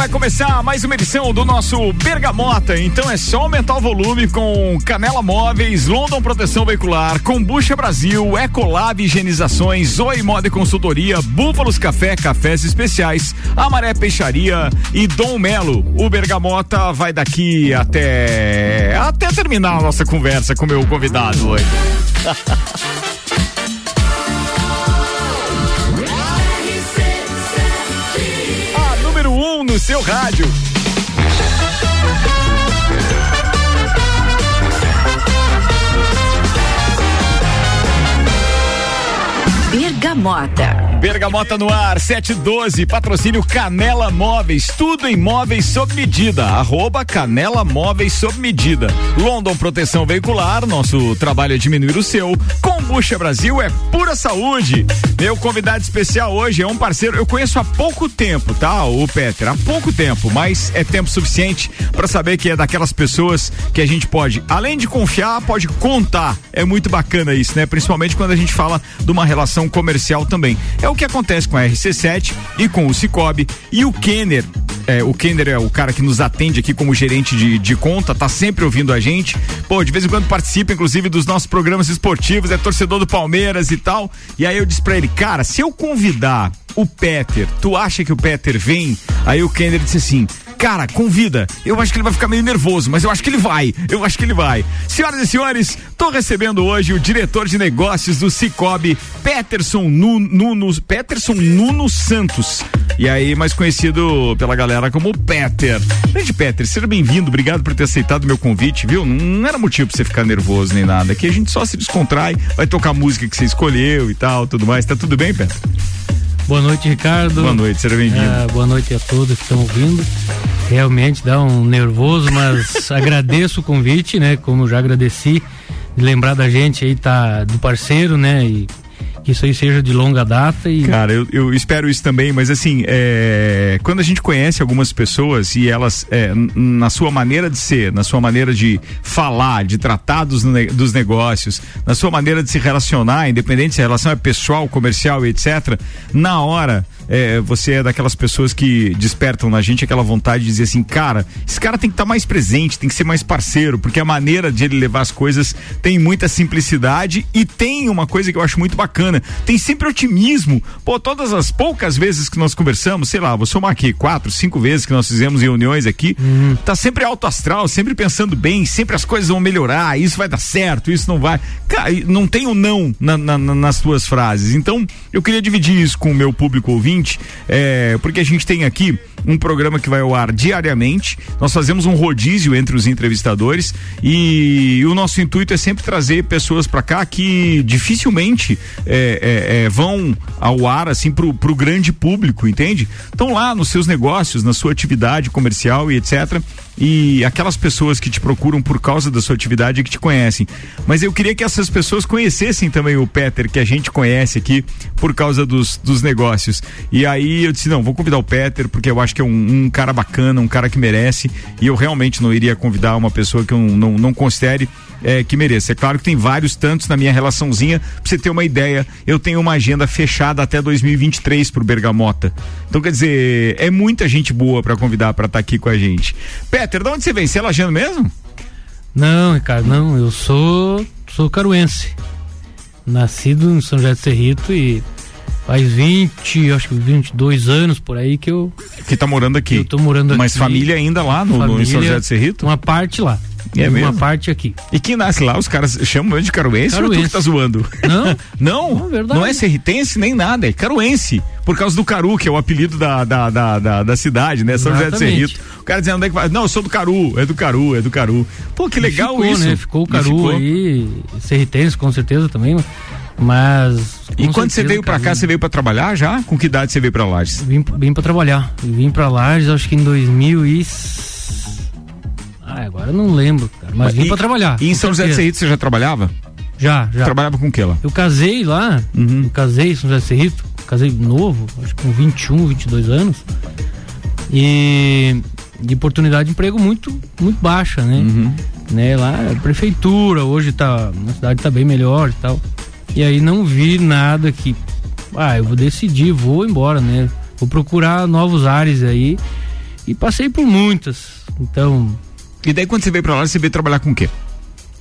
vai começar mais uma edição do nosso Bergamota. Então é só aumentar o volume com Canela Móveis, London Proteção Veicular, Combucha Brasil, Ecolab Higienizações, Oi Moda e Consultoria, Búfalos Café, Cafés Especiais, Amaré Peixaria e Dom Melo. O Bergamota vai daqui até até terminar a nossa conversa com meu convidado hoje. seu rádio. Bergamota. Bergamota no ar, 712, patrocínio Canela Móveis, tudo em móveis sob medida, arroba Canela Móveis sob medida. London Proteção Veicular, nosso trabalho é diminuir o seu. Combucha Brasil é pura saúde. Meu convidado especial hoje é um parceiro, eu conheço há pouco tempo, tá? O Peter, há pouco tempo, mas é tempo suficiente para saber que é daquelas pessoas que a gente pode, além de confiar, pode contar. É muito bacana isso, né? Principalmente quando a gente fala de uma relação comercial também. É o que acontece com a RC7 e com o Cicobi e o Kenner. É, o Kenner é o cara que nos atende aqui como gerente de, de conta, tá sempre ouvindo a gente. Pô, de vez em quando participa, inclusive, dos nossos programas esportivos, é torcedor do Palmeiras e tal. E aí eu disse pra ele, cara, se eu convidar o Peter, tu acha que o Peter vem? Aí o Kenner disse assim: Cara, convida. Eu acho que ele vai ficar meio nervoso, mas eu acho que ele vai. Eu acho que ele vai. Senhoras e senhores, tô recebendo hoje o diretor de negócios do Cicobi, Peterson Nuno, Peterson Nuno Santos. E aí, mais conhecido pela galera como Peter. Grande Peter, seja bem-vindo. Obrigado por ter aceitado meu convite, viu? Não era motivo pra você ficar nervoso nem nada. Aqui a gente só se descontrai, vai tocar a música que você escolheu e tal, tudo mais. Tá tudo bem, Peter? Boa noite, Ricardo. Boa noite, seja bem-vindo. Uh, boa noite a todos que estão ouvindo. Realmente dá um nervoso, mas agradeço o convite, né? Como já agradeci, de lembrar da gente aí, tá do parceiro, né? E que isso aí seja de longa data e cara eu, eu espero isso também mas assim é, quando a gente conhece algumas pessoas e elas é, na sua maneira de ser na sua maneira de falar de tratar dos, dos negócios na sua maneira de se relacionar independente se a relação é pessoal comercial etc na hora é, você é daquelas pessoas que despertam na gente aquela vontade de dizer assim, cara, esse cara tem que estar tá mais presente, tem que ser mais parceiro, porque a maneira de ele levar as coisas tem muita simplicidade e tem uma coisa que eu acho muito bacana, tem sempre otimismo. Pô, todas as poucas vezes que nós conversamos, sei lá, vou somar aqui quatro, cinco vezes que nós fizemos reuniões aqui, uhum. tá sempre alto astral, sempre pensando bem, sempre as coisas vão melhorar, isso vai dar certo, isso não vai. Cara, não tem o um não na, na, nas tuas frases. Então, eu queria dividir isso com o meu público ouvinte é, porque a gente tem aqui um programa que vai ao ar diariamente. Nós fazemos um rodízio entre os entrevistadores e, e o nosso intuito é sempre trazer pessoas para cá que dificilmente é, é, é, vão ao ar assim pro, pro grande público, entende? Estão lá nos seus negócios, na sua atividade comercial e etc e aquelas pessoas que te procuram por causa da sua atividade que te conhecem. Mas eu queria que essas pessoas conhecessem também o Peter, que a gente conhece aqui por causa dos, dos negócios. E aí eu disse: não, vou convidar o Peter, porque eu acho que é um, um cara bacana, um cara que merece. E eu realmente não iria convidar uma pessoa que eu não, não considere é, que mereça. É claro que tem vários tantos na minha relaçãozinha, pra você ter uma ideia, eu tenho uma agenda fechada até 2023 pro Bergamota. Então, quer dizer, é muita gente boa para convidar para estar tá aqui com a gente. Peter, de onde você vem? Você é lajano mesmo? Não, Ricardo, não, eu sou sou caruense. Nascido em São José de Serrito e faz 20, acho que 22 anos por aí que eu que tá morando aqui. Eu tô morando Mas aqui. Mas família ainda lá no, família, no São José de Serrito? Uma parte lá. É uma mesmo? parte aqui. E quem nasce lá, os caras chamam de caruense, caruense. ou tu que tá zoando? Não. não? Não, verdade. não é serritense nem nada, é caruense. Por causa do Caru, que é o apelido da, da, da, da, da cidade, né? São José de Serrito. O cara dizendo onde é que vai. Não, eu sou do Caru, é do Caru, é do Caru. Pô, que legal ficou, isso. Né? Ficou o Caru ficou. aí, serritense com certeza também, mas. E quando você veio para cá, você veio para trabalhar já? Com que idade você veio para Lages? Vim, vim para trabalhar. Vim para Lages, acho que em 2000 e ah, agora eu não lembro, cara, mas, mas vim e, pra trabalhar. E em São José de Serrito você já trabalhava? Já, já. Trabalhava com o que lá? Eu casei lá, uhum. eu casei em São José de Serrito, casei novo, acho que com 21, 22 anos. E de oportunidade de emprego muito, muito baixa, né? Uhum. né? Lá, prefeitura, hoje tá, a cidade tá bem melhor e tal. E aí não vi nada que, ah, eu vou decidir, vou embora, né? Vou procurar novos ares aí E passei por muitas. Então. E daí quando você veio para lá, você veio trabalhar com o quê?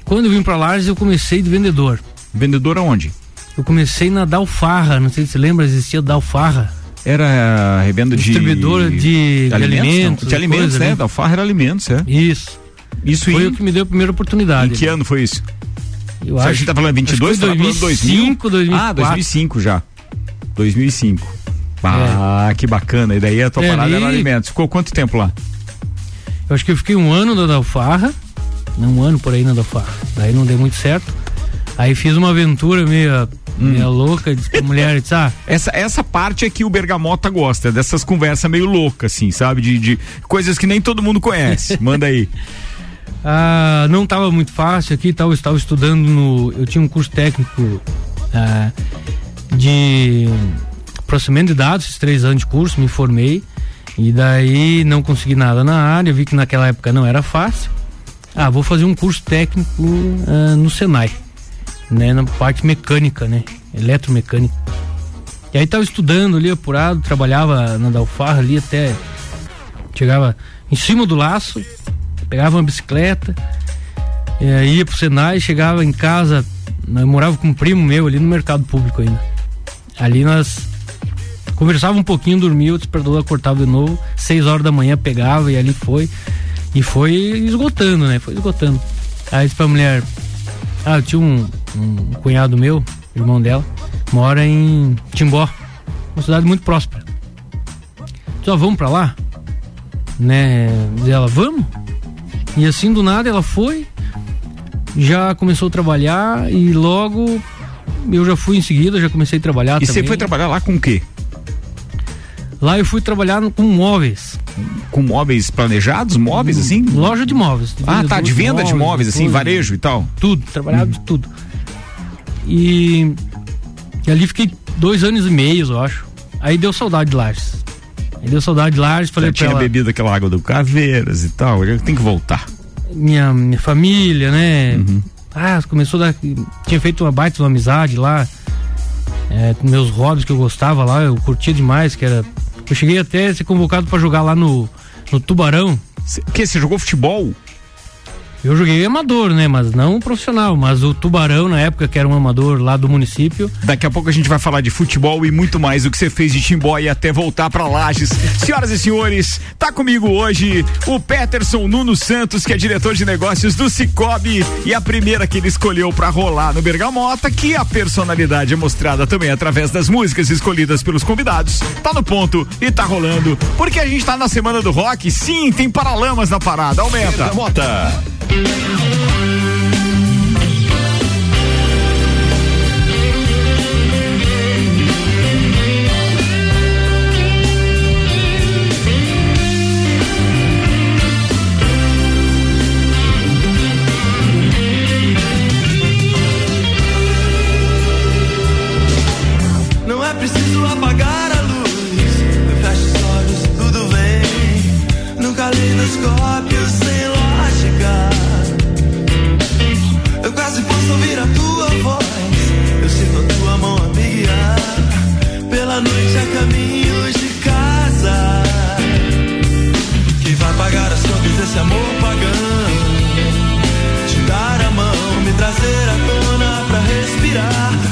Quando eu vim para Lages, eu comecei de vendedor. Vendedor aonde? Eu comecei na Dalfarra, não sei se você lembra, existia Dalfarra. Era revenda de. Distribuidora de, de, alimentos. alimentos de alimentos, né? Dalfarra era alimentos, é. Isso. Isso foi em... o que me deu a primeira oportunidade. Em que ano foi isso? Eu Se acho. A gente tá falando 22, acho que foi 2005, 2004. Ah, 2005 já. 2005. Ah, é. que bacana. E daí a tua É, parada ali- era alimentos. Ficou quanto tempo lá? Eu acho que eu fiquei um ano na Dalfarra, não um ano por aí na Dalfarra. Daí não deu muito certo. Aí fiz uma aventura meio, Hum. louca, disse pra mulher, disse, ah, Essa, essa parte é que o Bergamota gosta, dessas conversas meio loucas, assim, sabe? De, de coisas que nem todo mundo conhece. Manda aí. ah, não estava muito fácil aqui, tal, eu estava estudando no, eu tinha um curso técnico ah, de processamento de dados, esses três anos de curso, me formei e daí não consegui nada na área, vi que naquela época não era fácil. Ah, vou fazer um curso técnico ah, no Senai, né, na parte mecânica, né, eletromecânica. E aí tava estudando ali apurado, trabalhava na Dalfarra ali até chegava em cima do laço, pegava uma bicicleta, eh, ia pro Senai, chegava em casa, eu morava com um primo meu ali no mercado público ainda. Ali nós conversava um pouquinho, dormia, o despertador cortava de novo, seis horas da manhã pegava e ali foi. E foi esgotando, né? Foi esgotando. Aí disse pra mulher, ah, eu tinha um, um cunhado meu, irmão dela, mora em Timbó, uma cidade muito próspera. Só vamos pra lá? Né? Diz ela, vamos? E assim do nada ela foi, já começou a trabalhar e logo eu já fui em seguida, já comecei a trabalhar E também. você foi trabalhar lá com o quê? Lá eu fui trabalhar com móveis, Com móveis planejados? Móveis, assim? loja de móveis. Ah, tá, de venda de móveis, assim, coisa, varejo e tal. Tudo, trabalhava de tudo. E, e ali fiquei dois anos e meio, eu acho. Aí deu saudade de Lages. Aí deu saudade de Lages, falei Já tinha ela, bebido aquela água do Caveiras e tal. Já tem que voltar. minha, minha família, né? Uhum. Ah, começou da. Tinha feito uma baita de uma amizade lá. É, meus hobbies que eu gostava lá, eu curtia demais, que era. Eu cheguei até a ser convocado pra jogar lá no, no Tubarão. Que? Você jogou futebol? Eu joguei amador, né? Mas não profissional. Mas o Tubarão, na época, que era um amador lá do município, Daqui a pouco a gente vai falar de futebol e muito mais do que você fez de Timbó e até voltar pra Lages. Senhoras e senhores, tá comigo hoje o Peterson Nuno Santos, que é diretor de negócios do Cicobi e a primeira que ele escolheu pra rolar no Bergamota, que a personalidade é mostrada também através das músicas escolhidas pelos convidados. Tá no ponto e tá rolando, porque a gente tá na semana do rock. Sim, tem Paralamas na parada. Aumenta. Bergamota. Yeah.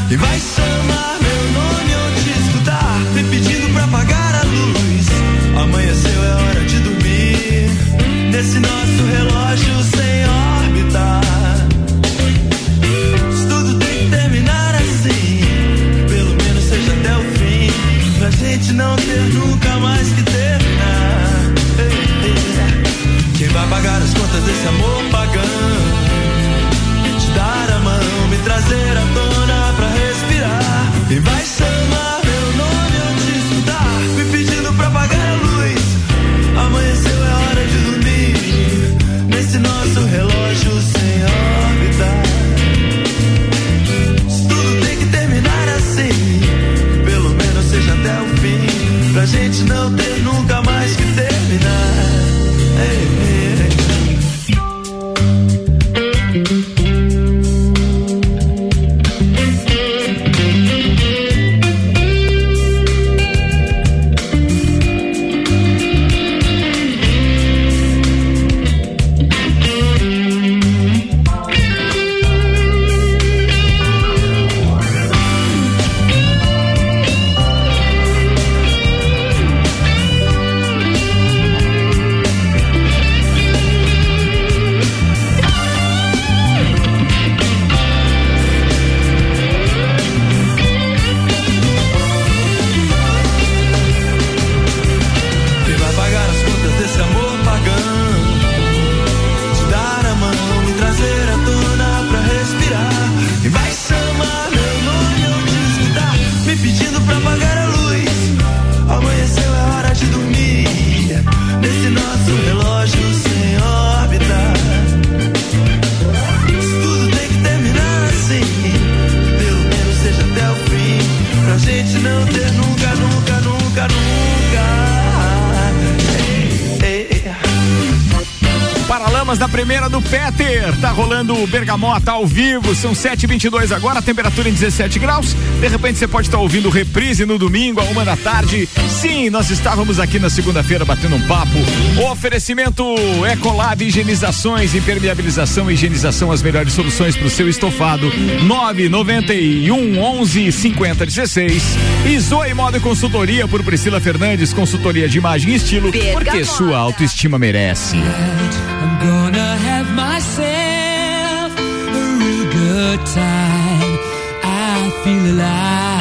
E vai chamar Bergamota ao vivo. São 7h22 agora, temperatura em 17 graus. De repente você pode estar tá ouvindo reprise no domingo, a uma da tarde. Sim, nós estávamos aqui na segunda-feira batendo um papo. O oferecimento Ecolab Higienizações, impermeabilização e higienização, as melhores soluções para o seu estofado. 991 11 50 16. E Zoe Moda Consultoria por Priscila Fernandes, consultoria de imagem e estilo, porque sua autoestima merece. I'm gonna have myself good time. I feel alive.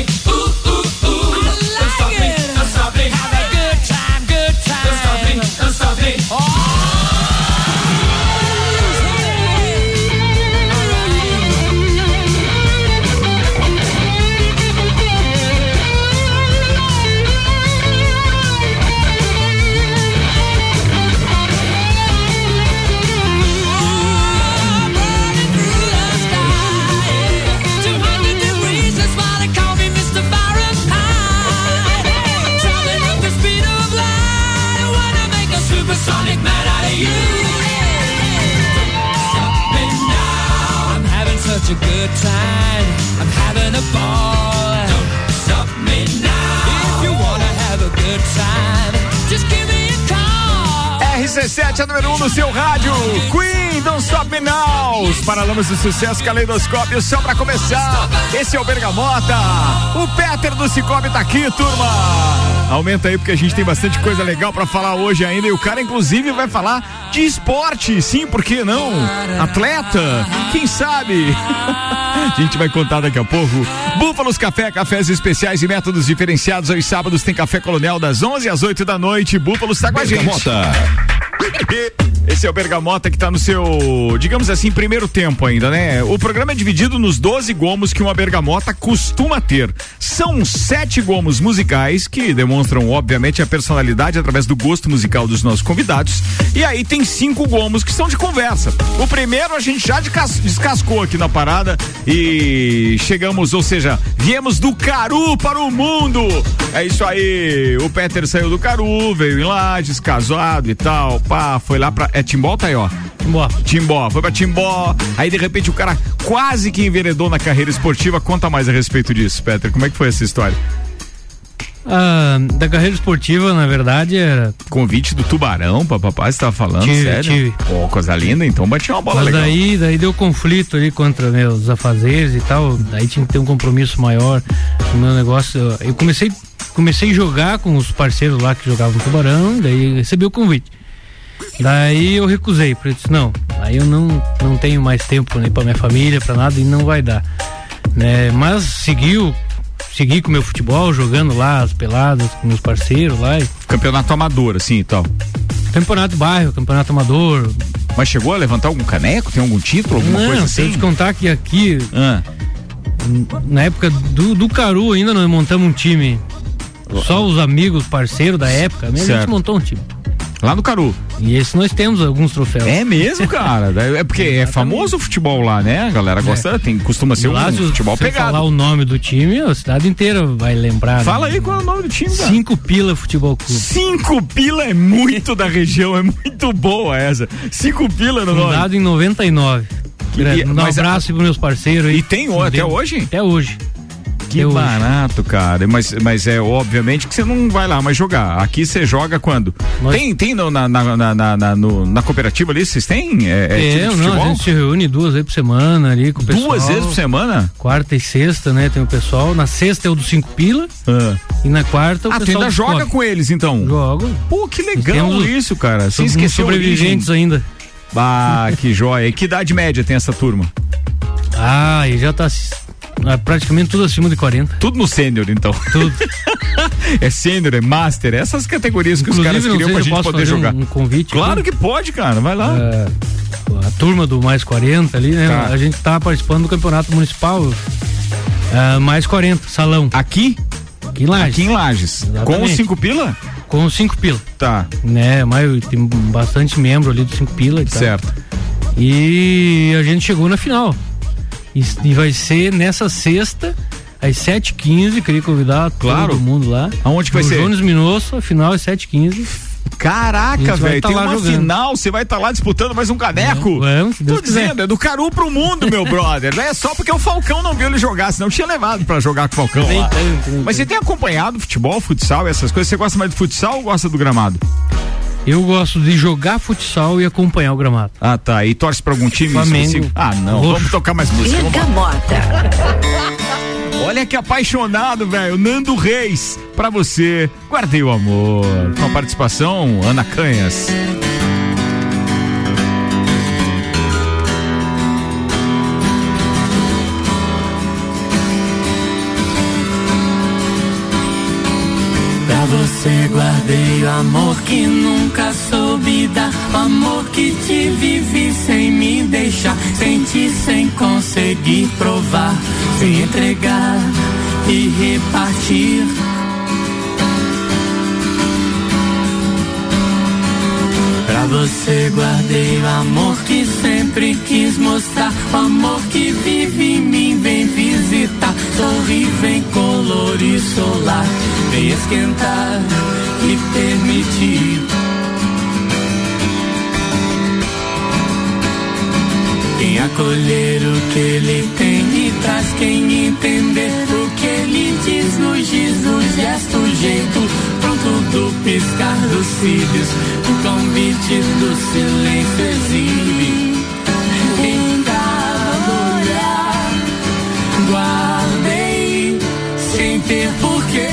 Right? Paralamas do Sucesso Caleidoscópio só pra começar. Esse é o Bergamota. O Peter do Cicobi tá aqui, turma. Aumenta aí porque a gente tem bastante coisa legal para falar hoje ainda e o cara inclusive vai falar de esporte. Sim, por que não? Atleta, quem sabe? a gente vai contar daqui a pouco. Búfalos Café, cafés especiais e métodos diferenciados. Aos sábados tem Café Colonial das 11 às 8 da noite. Búfalos tá com a gente. Esse é o Bergamota que está no seu, digamos assim, primeiro tempo ainda, né? O programa é dividido nos 12 gomos que uma bergamota costuma ter. São sete gomos musicais que demonstram, obviamente, a personalidade através do gosto musical dos nossos convidados. E aí tem cinco gomos que são de conversa. O primeiro a gente já descascou aqui na parada e chegamos, ou seja, viemos do Caru para o mundo. É isso aí. O Peter saiu do Caru, veio em Lages, casado e tal. Pá, foi lá pra é Timbó ou Taió? Timbó. Timbó, foi pra Timbó. Aí de repente o cara quase que enveredou na carreira esportiva. Conta mais a respeito disso, Peter. Como é que foi essa história? Ah, da carreira esportiva, na verdade, era. Convite do Tubarão, papai, você tava falando, tive, sério? Tive. Pô, coisa linda, então batia uma bola Mas legal. Daí, daí deu conflito ali contra meus afazeres e tal, daí tinha que ter um compromisso maior no meu negócio. Eu comecei, comecei a jogar com os parceiros lá que jogavam Tubarão, daí recebi o convite. Daí eu recusei, porque eu disse, não, Aí eu não, não tenho mais tempo nem para minha família, para nada e não vai dar. Né? Mas seguiu, segui com meu futebol, jogando lá as peladas com meus parceiros lá. E... Campeonato amador, assim e tal. Campeonato bairro, campeonato amador. Mas chegou a levantar algum caneco? Tem algum título, alguma não, coisa assim? Se eu te contar que aqui, ah. na época do, do Caru ainda nós montamos um time. Só os amigos, parceiros da época, mesmo a gente montou um time. Lá no Caru. E esse nós temos alguns troféus. É mesmo, cara? É porque é famoso o futebol lá, né? A galera gosta, é. tem, costuma ser lá, um futebol se pegado. falar o nome do time, a cidade inteira vai lembrar. Fala né? aí qual é o nome do time, cara. Cinco Pila Futebol Clube. Cinco Pila é muito da região, é muito boa essa. Cinco Pila no nome. Fundado em 99. Que, um abraço a... para meus parceiros aí. E tem até hoje? Até hoje. Que barato, cara. Mas, mas é obviamente que você não vai lá mais jogar. Aqui você joga quando? Nós... Tem, tem no, na, na, na, na, no, na cooperativa ali? Vocês têm? É, é, não, a gente se reúne duas vezes por semana ali com o pessoal. Duas vezes por semana? Quarta e sexta, né? Tem o pessoal. Na sexta é o do cinco pila. Ah. E na quarta o ah, pessoal. Ainda joga com eles então? Jogo. Pô, que legal isso, cara. Você esqueceu sobreviventes ainda. Ah, que joia. E que idade média tem essa turma? Ah, e já tá é praticamente tudo acima de 40. Tudo no sênior, então. Tudo. é sênior, é master, essas categorias que Inclusive, os caras queriam pra gente poder jogar. Um, convite. Claro aqui. que pode, cara, vai lá. É, a turma do mais 40 ali, né? Tá. A gente tá participando do campeonato municipal. É, mais 40, salão. Aqui? Aqui em Lages. Aqui em Lages. Exatamente. Com 5 pila? Com 5 pila. Tá. Né, mas tem bastante membro ali do 5 pila. E certo. Tal. E a gente chegou na final. E, e vai ser nessa sexta, às 7h15, queria convidar claro. todo mundo lá. Aonde que vai ser? Jones Minosso, final às 7h15. Caraca, velho, tá tem uma jogando. final, você vai estar tá lá disputando mais um caneco. Vamos, se Tô dizendo, quiser. é do Caru pro mundo, meu brother. É só porque o Falcão não viu ele jogar, senão tinha levado pra jogar com o Falcão lá. Tem, tem, Mas você tem acompanhado futebol, futsal, essas coisas? Você gosta mais de futsal ou gosta do gramado? Eu gosto de jogar futsal e acompanhar o gramado. Ah, tá. E torce pra algum time? Flamengo. Ah, não. Roxo. Vamos tocar mais música. Olha que apaixonado, velho. Nando Reis, pra você. Guardei o amor. Com a participação, Ana Canhas. Você guardei o amor que nunca soube dar. O amor que te vivi sem me deixar. Sentir sem conseguir provar. Sem entregar e repartir. Você guardei o amor que sempre quis mostrar. O amor que vive em mim, vem visitar. Sorri, vem colorir solar. Vem esquentar e permitir. Quem acolher o que ele tem e traz quem entender o que ele diz, nos diz no gesto, jeito do piscar dos cílios, o convite do silêncio exibe. Em cada olhar, guardei sem ter porquê,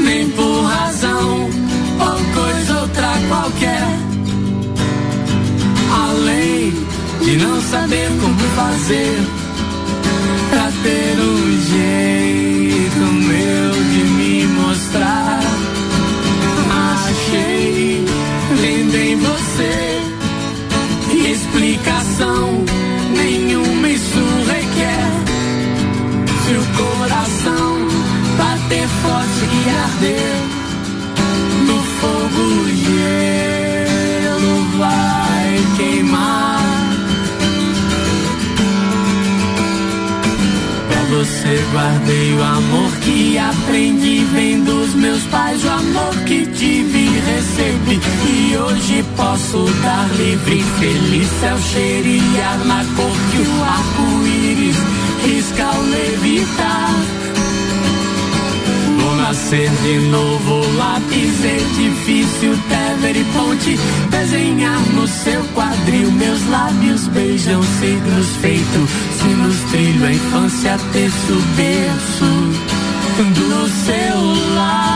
nem por razão ou coisa outra qualquer. Além de não saber como fazer pra ter um jeito meu de me mostrar. Dar livre. Feliz céu cheirar na cor que o arco-íris risca ao levitar. Vou nascer de novo, lápis, edifício, tever e ponte. Desenhar no seu quadril, meus lábios beijam signos feitos. Se nos trilho a infância, terço, berço do seu.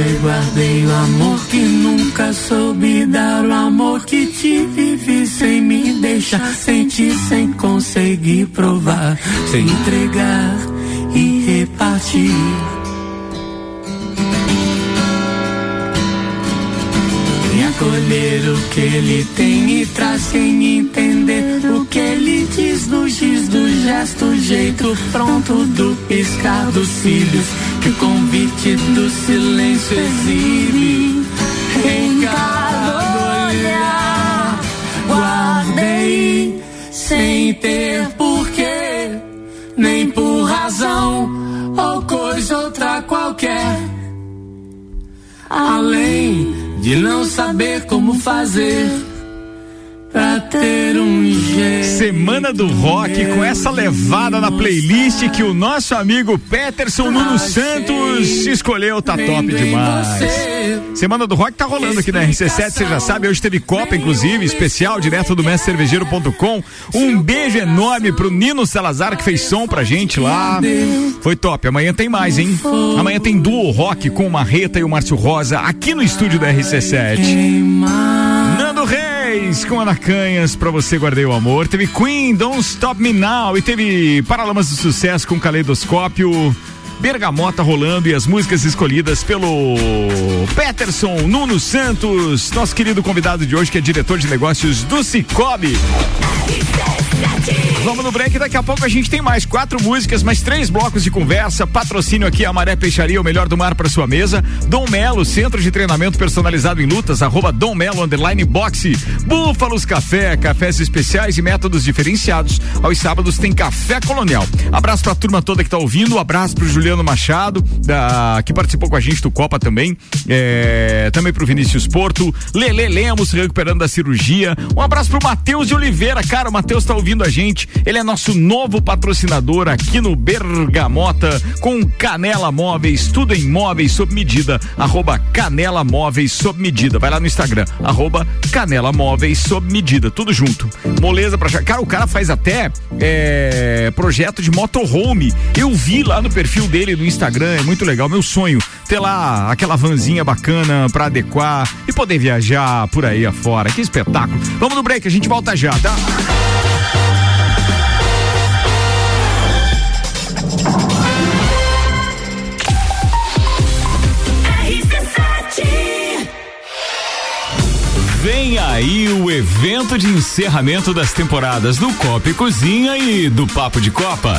Você guardei o amor que nunca soube dar, o amor que te vivi sem me deixar sentir, sem conseguir provar, sem entregar e repartir. Vem acolher o que ele tem e traz quem entender o que ele diz no giz do gesto, jeito pronto do piscar dos cílios, que o convite do silêncio exibe em cada olhar. Guardei sem ter porquê, nem por razão ou coisa outra qualquer. Além de não saber como fazer pra ter. Semana do Rock com essa levada na playlist que o nosso amigo Peterson Nuno Santos escolheu, tá top demais. Semana do Rock tá rolando aqui na RC7, você já sabe, hoje teve Copa, inclusive, especial, direto do mestrecervejeiro.com. Um beijo enorme pro Nino Salazar, que fez som pra gente lá. Foi top, amanhã tem mais, hein? Amanhã tem duo rock com o Marreta e o Márcio Rosa, aqui no estúdio da RC7. Nando Reis com Ana Canhas, pra você guardei o amor. Teve Queen, Don't Stop Me Now. E teve Paralamas do Sucesso com Caleidoscópio. Bergamota rolando e as músicas escolhidas pelo Peterson Nuno Santos, nosso querido convidado de hoje, que é diretor de negócios do Cicobi. Vamos no break, daqui a pouco a gente tem mais quatro músicas, mais três blocos de conversa. Patrocínio aqui a Maré Peixaria, o melhor do mar para sua mesa. Dom Melo, centro de treinamento personalizado em lutas, arroba Dom Melo, underline boxe. Búfalos Café, cafés especiais e métodos diferenciados. Aos sábados tem Café Colonial. Abraço pra turma toda que tá ouvindo, abraço pro Juliano Machado, da, que participou com a gente do Copa também. É, também pro Vinícius Porto, Lele Lemos, recuperando da cirurgia. Um abraço pro Matheus de Oliveira, cara, o Matheus tá ouvindo a gente. Ele é nosso novo patrocinador aqui no Bergamota com Canela Móveis, tudo em móveis sob medida, arroba Canela Móveis sob medida. Vai lá no Instagram, arroba Canela Móveis sob medida, tudo junto. Moleza pra. Cara, o cara faz até é, projeto de motorhome. Eu vi lá no perfil dele no Instagram, é muito legal. Meu sonho, ter lá aquela vanzinha bacana pra adequar e poder viajar por aí afora. Que espetáculo. Vamos no break, a gente volta já, tá? Vem aí o evento de encerramento das temporadas do Copa e Cozinha e do Papo de Copa.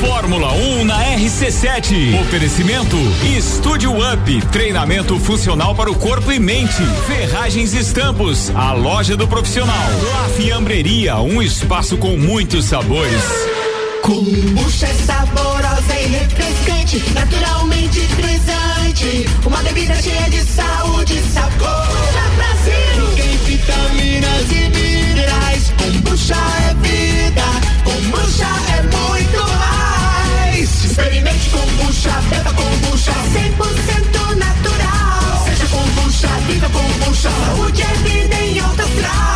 Fórmula 1 na RC7. Oferecimento Estúdio Up, treinamento funcional para o corpo e mente. Ferragens e Estampos, a loja do profissional. La Fiambreria, um espaço com muitos sabores. Kombucha é saborosa e refrescante, naturalmente frisante. Uma bebida cheia de saúde e sabor. Brasil. Tem vitaminas e minerais. Kombucha é vida. Kombucha é. Experimente kombucha, beba kombucha. 100% natural. Seja kombucha, viva kombucha. Saúde é vida em alta astral.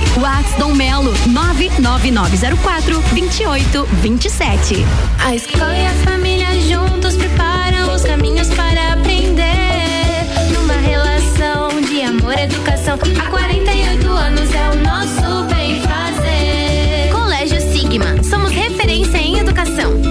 Whats Dom Melo, 99904 2827. A escola e a família juntos preparam os caminhos para aprender. Numa relação de amor e educação, há 48 anos é o nosso bem fazer. Colégio Sigma, somos referência em educação.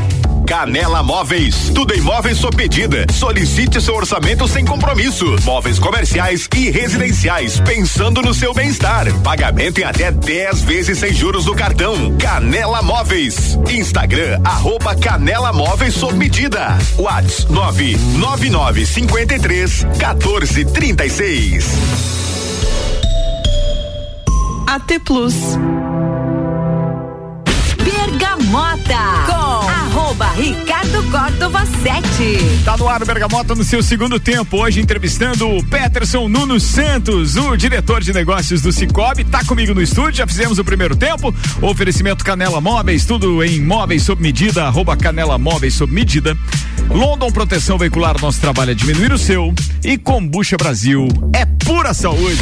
Canela Móveis, tudo em móveis sob medida. Solicite seu orçamento sem compromisso. Móveis comerciais e residenciais, pensando no seu bem-estar. Pagamento em até 10 vezes sem juros no cartão. Canela Móveis. Instagram, arroba Canela Móveis sob medida. Whats 999 53 14 36. AT Plus. Bergamota com arroba Ricardo Córdova 7. Tá no ar o Bergamota no seu segundo tempo. Hoje entrevistando o Peterson Nuno Santos, o diretor de negócios do Cicobi. Tá comigo no estúdio, já fizemos o primeiro tempo. Oferecimento Canela Móveis, tudo em móveis sob medida, arroba Canela Móveis sob medida. London Proteção Veicular, nosso trabalho é diminuir o seu. E Combucha Brasil é pura saúde.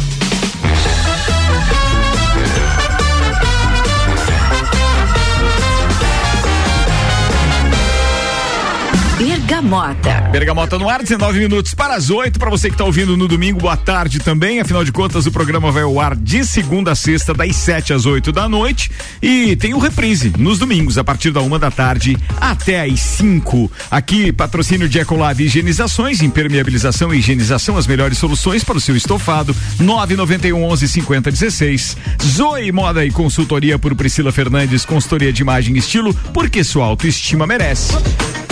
Bergamota. Bergamota no ar, 19 minutos para as 8. Para você que está ouvindo no domingo, boa tarde também. Afinal de contas, o programa vai ao ar de segunda a sexta, das 7 às 8 da noite. E tem o reprise nos domingos, a partir da uma da tarde até às 5. Aqui, patrocínio de Ecolab Higienizações, impermeabilização e higienização, as melhores soluções para o seu estofado. 991 11 50 16. Zoe Moda e consultoria por Priscila Fernandes, consultoria de imagem e estilo, porque sua autoestima merece.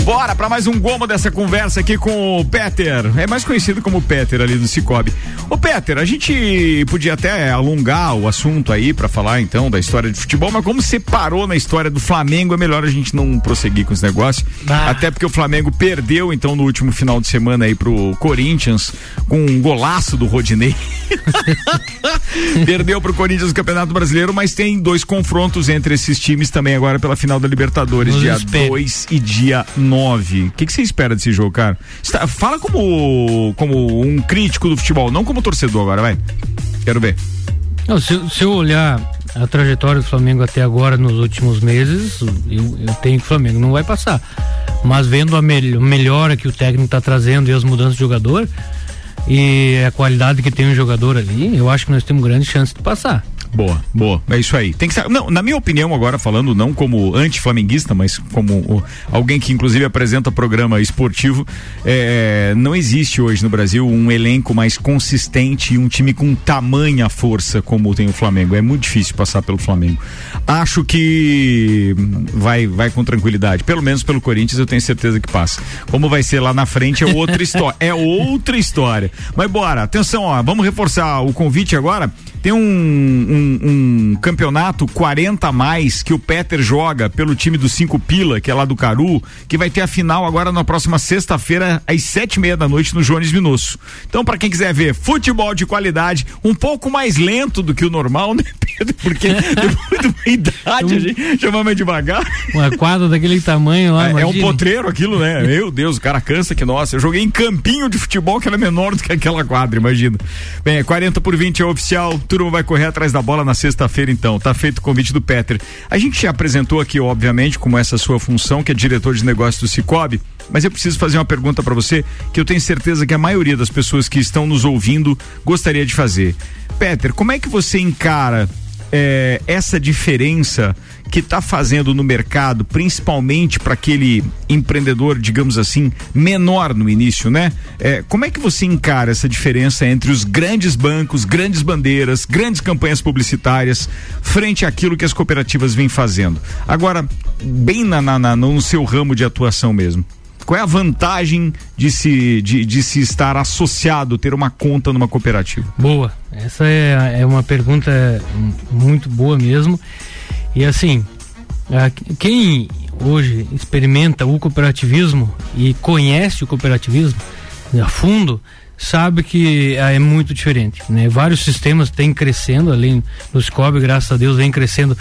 Bora para mais um gomo dessa conversa aqui com o Peter. É mais conhecido como Peter ali do Cicobi. Ô Peter, a gente podia até alongar o assunto aí para falar então da história de futebol, mas como você parou na história do Flamengo, é melhor a gente não prosseguir com esse negócio. Ah. Até porque o Flamengo perdeu então no último final de semana aí pro Corinthians com um golaço do Rodinei. Perdeu pro Corinthians no Campeonato Brasileiro, mas tem dois confrontos entre esses times também agora pela final da Libertadores, Nos dia espere. 2 e dia 9. O que que você espera desse jogo, cara? Fala como, como um crítico do futebol, não como torcedor agora, vai. Quero ver. Não, se, se eu olhar a trajetória do Flamengo até agora nos últimos meses, eu, eu tenho que o Flamengo não vai passar. Mas vendo a mel- melhora que o técnico está trazendo e as mudanças de jogador e a qualidade que tem o jogador ali, eu acho que nós temos grande chance de passar. Boa, boa. É isso aí. Tem que ser, não, na minha opinião agora falando não como anti-flamenguista, mas como o- alguém que inclusive apresenta programa esportivo, é, não existe hoje no Brasil um elenco mais consistente e um time com tamanha força como tem o Flamengo. É muito difícil passar pelo Flamengo. Acho que vai vai com tranquilidade. Pelo menos pelo Corinthians eu tenho certeza que passa. Como vai ser lá na frente é outra história. É outra história. Mas bora, atenção, ó, vamos reforçar o convite agora. Tem um, um- um campeonato 40 a mais que o Peter joga pelo time do Cinco Pila, que é lá do Caru, que vai ter a final agora na próxima sexta-feira, às sete e meia da noite, no Jones Minosso. Então, pra quem quiser ver futebol de qualidade, um pouco mais lento do que o normal, né, Pedro? Porque depois de uma idade a gente chama mais devagar. Uma quadra daquele tamanho lá, É, é um potreiro aquilo, né? Meu Deus, o cara cansa que nossa. Eu joguei em campinho de futebol que era menor do que aquela quadra, imagina. Bem, é 40 por 20 é oficial. Turma vai correr atrás da bola na sexta-feira, então. Tá feito o convite do Peter. A gente já apresentou aqui, obviamente, como essa sua função, que é diretor de negócios do Cicobi. Mas eu preciso fazer uma pergunta para você que eu tenho certeza que a maioria das pessoas que estão nos ouvindo gostaria de fazer. Peter, como é que você encara é, essa diferença que está fazendo no mercado, principalmente para aquele empreendedor, digamos assim, menor no início, né? É, como é que você encara essa diferença entre os grandes bancos, grandes bandeiras, grandes campanhas publicitárias, frente àquilo que as cooperativas vêm fazendo? Agora, bem na, na- na- no seu ramo de atuação mesmo. Qual é a vantagem de se, de, de se estar associado, ter uma conta numa cooperativa? Boa. Essa é, é uma pergunta muito boa mesmo. E assim, a- quem hoje experimenta o cooperativismo e conhece o cooperativismo a fundo, sabe que ah, é muito diferente. Né? Vários sistemas têm crescendo, além do SCOB, graças a Deus, vem crescendo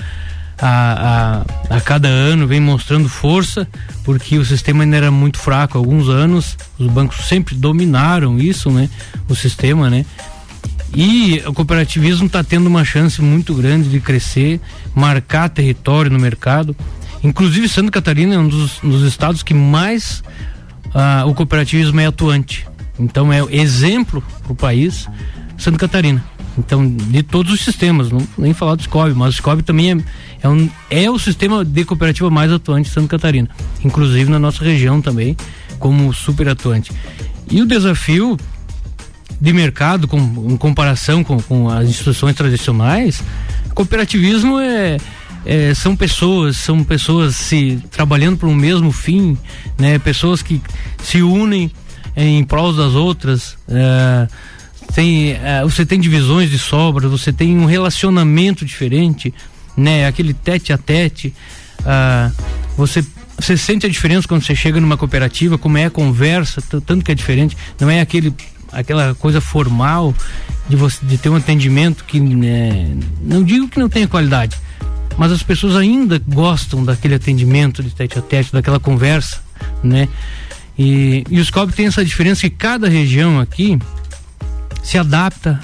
a, a, a cada ano, vem mostrando força, porque o sistema ainda era muito fraco há alguns anos, os bancos sempre dominaram isso, né? O sistema, né? E o cooperativismo está tendo uma chance muito grande de crescer, marcar território no mercado. Inclusive, Santa Catarina é um dos, dos estados que mais ah, o cooperativismo é atuante. Então, é exemplo para o país, Santa Catarina. Então, de todos os sistemas, não nem falar do SCOB, mas o SCOB também é, é, um, é o sistema de cooperativa mais atuante de Santa Catarina. Inclusive na nossa região também, como super atuante. E o desafio de mercado com, em comparação com, com as instituições tradicionais, cooperativismo é, é, são pessoas, são pessoas se trabalhando para um mesmo fim, né? Pessoas que se unem em prol das outras. é, tem, é, você tem divisões de sobra, você tem um relacionamento diferente, né? Aquele tete a tete. ah, você você sente a diferença quando você chega numa cooperativa, como é a conversa, tanto que é diferente, não é aquele aquela coisa formal de você de ter um atendimento que né, não digo que não tenha qualidade, mas as pessoas ainda gostam daquele atendimento de tete a tete, daquela conversa, né? E, e os COB tem essa diferença que cada região aqui se adapta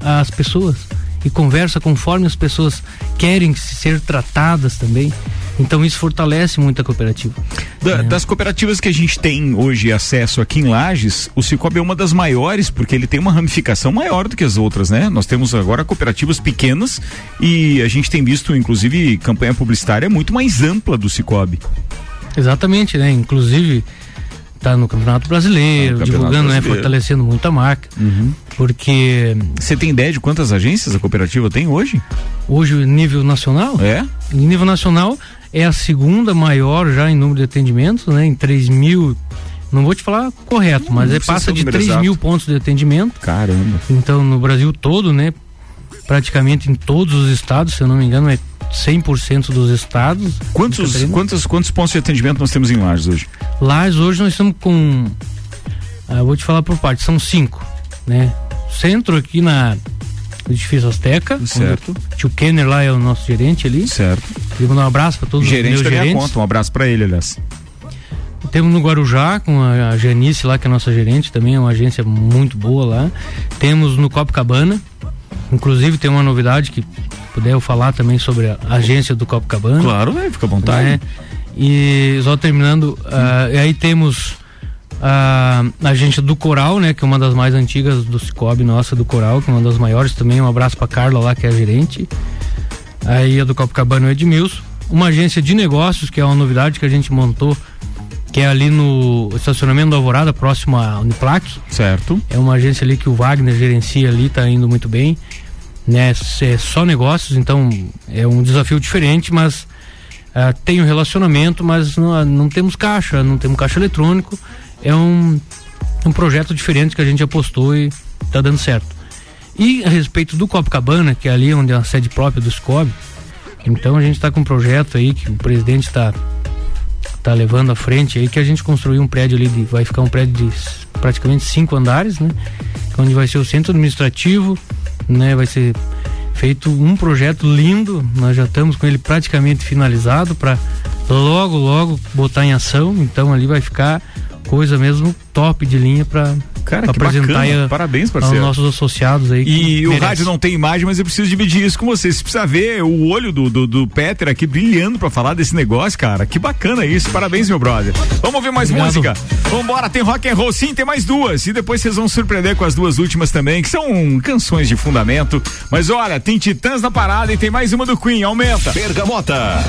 às pessoas e conversa conforme as pessoas querem ser tratadas também. Então isso fortalece muito a cooperativa. Da- Das cooperativas que a gente tem hoje acesso aqui em Lages, o Cicobi é uma das maiores, porque ele tem uma ramificação maior do que as outras, né? Nós temos agora cooperativas pequenas e a gente tem visto, inclusive, campanha publicitária muito mais ampla do Cicobi. Exatamente, né? Inclusive tá no Campeonato Brasileiro, no Campeonato divulgando, né, Brasileiro. fortalecendo muito a marca. Porque Você tem ideia de quantas agências a cooperativa tem hoje? hoje nível nacional, É? em nível nacional é a segunda maior já em número de atendimentos, né, em 3 mil, não vou te falar correto, mas não é passa de número 3 exato. mil pontos de atendimento. Caramba. Então no Brasil todo, né, praticamente em todos os estados, se eu não me engano, é 100% dos estados. Quantos, quantos, quantos pontos de atendimento nós temos em Lages hoje? Lages hoje nós estamos com. ah, eu vou te falar por parte, são cinco, né? Centro aqui na no edifício Azteca. Certo. o Tio Kenner lá é o nosso gerente ali. Certo. Queria mandar um abraço para todos Gerente os meus gerentes. conta, um abraço pra ele, aliás. Temos no Guarujá com a, Janice lá, que é a nossa gerente, também é uma agência muito boa lá. Temos no Copacabana. Inclusive tem uma novidade que puder eu falar também sobre a agência do Copacabana. Claro, né? Fica à vontade. Né? E só terminando, ah, e aí temos a agência do Coral, né, que é uma das mais antigas do Cicobi nossa do Coral, que é uma das maiores também. Um abraço para Carla lá, que é a gerente. Aí a do Copacabana é o Edmilson. Uma agência de negócios, que é uma novidade que a gente montou, que é ali no estacionamento da Alvorada, próximo à Uniplac. Certo. É uma agência ali que o Wagner gerencia ali, tá indo muito bem. Né? É só negócios, então é um desafio diferente, mas ah, tem um relacionamento, mas não, não temos caixa, não temos caixa eletrônico. É um, um projeto diferente que a gente apostou e tá dando certo. E a respeito do Copacabana, que é ali onde é a sede própria do SCOB, então a gente está com um projeto aí que o presidente está tá levando à frente aí que a gente construiu um prédio ali de, vai ficar um prédio de praticamente cinco andares, né? Onde vai ser o centro administrativo, né? Vai ser feito um projeto lindo, nós já estamos com ele praticamente finalizado para logo logo botar em ação, então ali vai ficar coisa mesmo top de linha para Cara, que apresentar bacana. aí a- Parabéns, aos parceiro. nossos associados aí. que E o merece. rádio não tem imagem, mas eu preciso dividir isso com você. Você precisa ver o olho do, do, do Peter aqui brilhando pra falar desse negócio, cara. Que bacana isso. Parabéns, meu brother. Vamos ouvir mais Obrigado. música? Vambora, tem rock and roll sim, tem mais duas. E depois vocês vão surpreender com as duas últimas também, que são canções de fundamento. Mas olha, tem Titãs na parada e tem mais uma do Queen. Aumenta. Bergamota.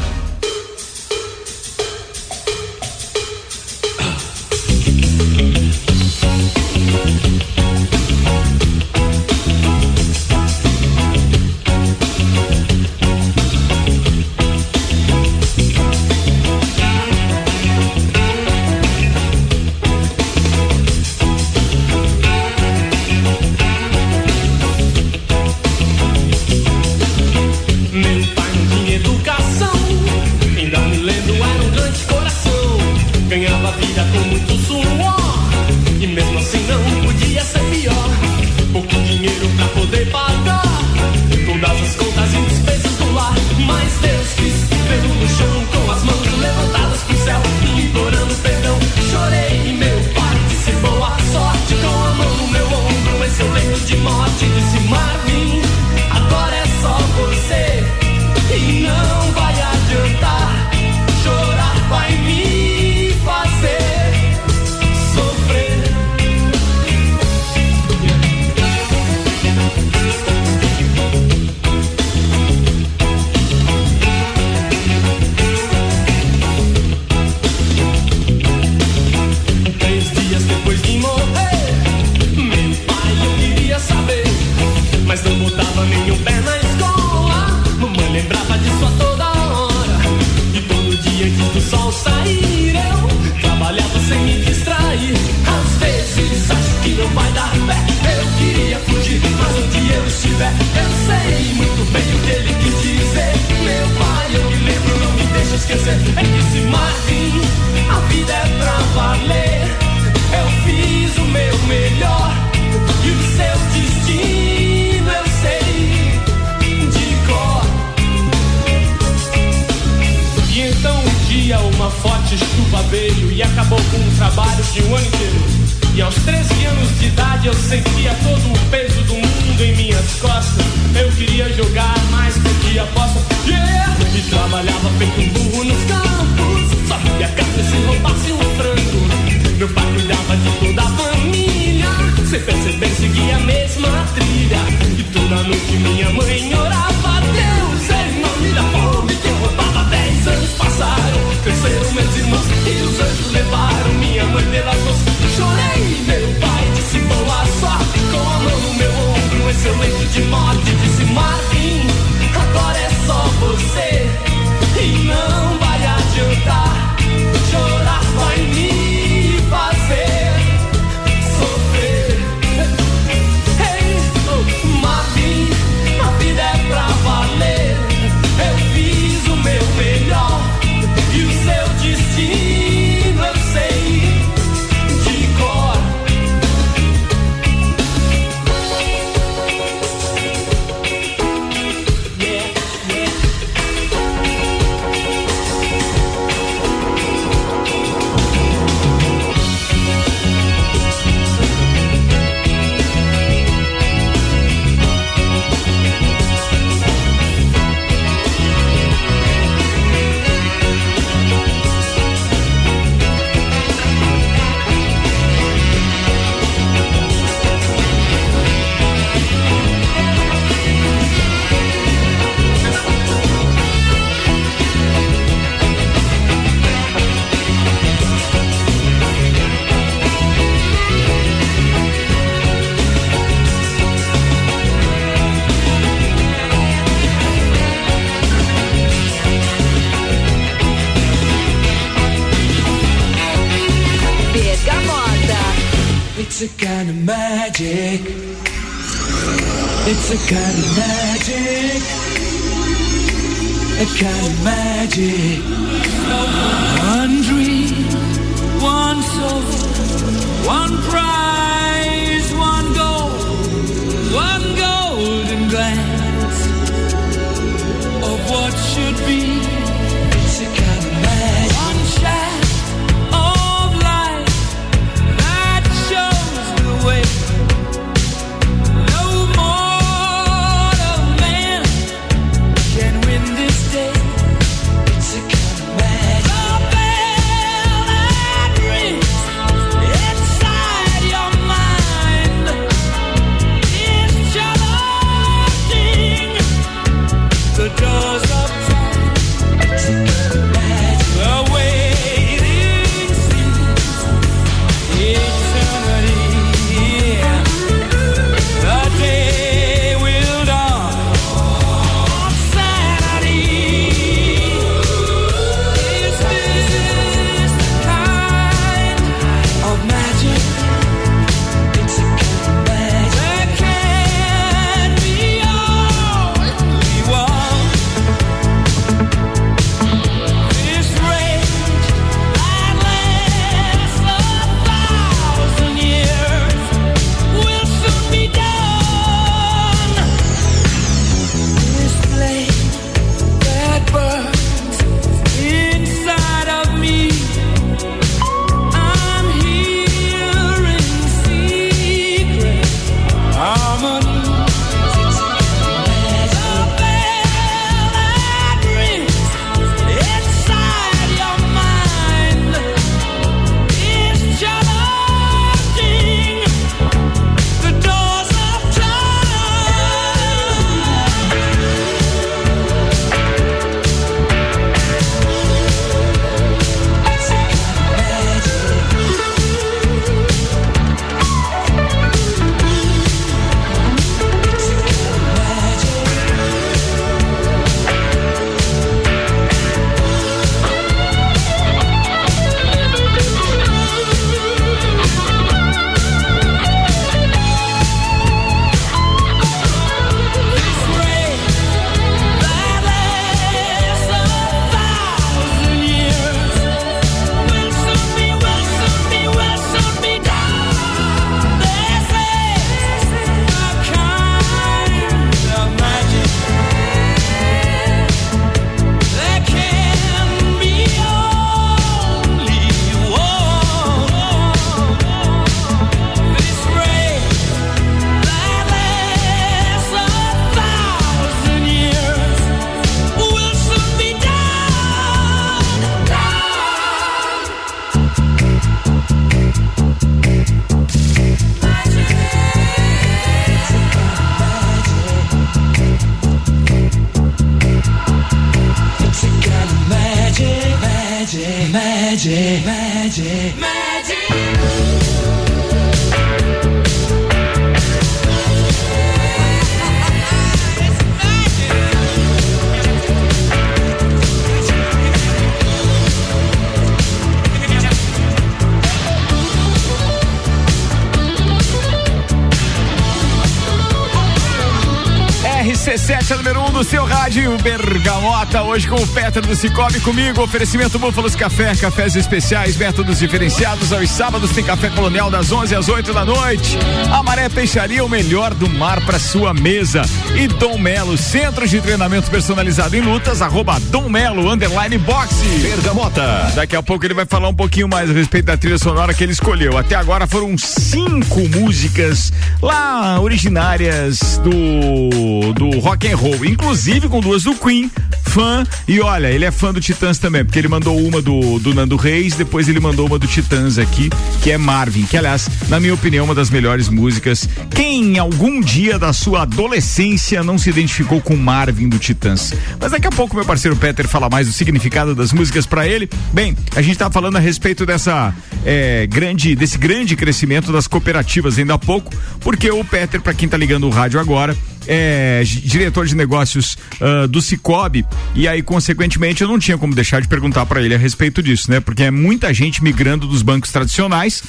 Hoje com o Petra do Cicobi comigo, oferecimento Búfalos Café, cafés especiais, métodos diferenciados, aos sábados tem café colonial das 11 às 8 da noite. Amaré Peixaria, o melhor do mar para sua mesa. E Dom Melo, centro de treinamento personalizado em lutas, arroba Dom Melo, underline boxe. Bergamota. Daqui a pouco ele vai falar um pouquinho mais a respeito da trilha sonora que ele escolheu. Até agora foram cinco músicas lá originárias do do rock and roll, inclusive com duas do Queen, fã. E olha, ele é fã do Titãs também, porque ele mandou uma do, do Nando Reis, depois ele mandou uma do Titãs aqui, que é Marvin, que aliás, na minha opinião, uma das melhores músicas. Quem em algum dia da sua adolescência não se identificou com Marvin do Titãs? Mas daqui a pouco meu parceiro Peter fala mais do significado das músicas para ele. Bem, a gente tá falando a respeito dessa é, grande, desse grande crescimento das cooperativas ainda há pouco, porque o Peter, para quem tá ligando o rádio agora, é, diretor de negócios ah, do Cicobi, e aí, consequentemente, eu não tinha como deixar de perguntar para ele a respeito disso, né? Porque é muita gente migrando dos bancos tradicionais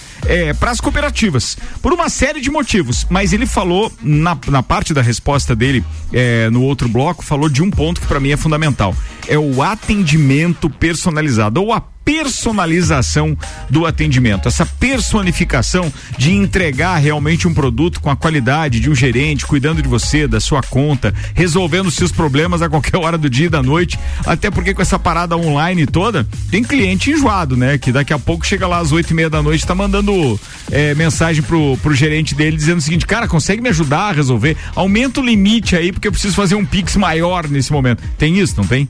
para as cooperativas, por uma série de motivos. Mas ele falou, na, na parte da resposta dele, é, no outro bloco, falou de um ponto que para mim é fundamental: é o atendimento personalizado, ou a personalização do atendimento, essa personificação de entregar realmente um produto com a qualidade de um gerente, cuidando de você, da sua conta, resolvendo seus problemas a qualquer hora do dia e da noite. Até porque com essa parada online toda, tem cliente enjoado, né? Que daqui a pouco chega lá às oito e meia da noite, tá mandando é, mensagem pro, pro gerente dele dizendo o seguinte: cara, consegue me ajudar a resolver? Aumenta o limite aí, porque eu preciso fazer um Pix maior nesse momento. Tem isso, não tem?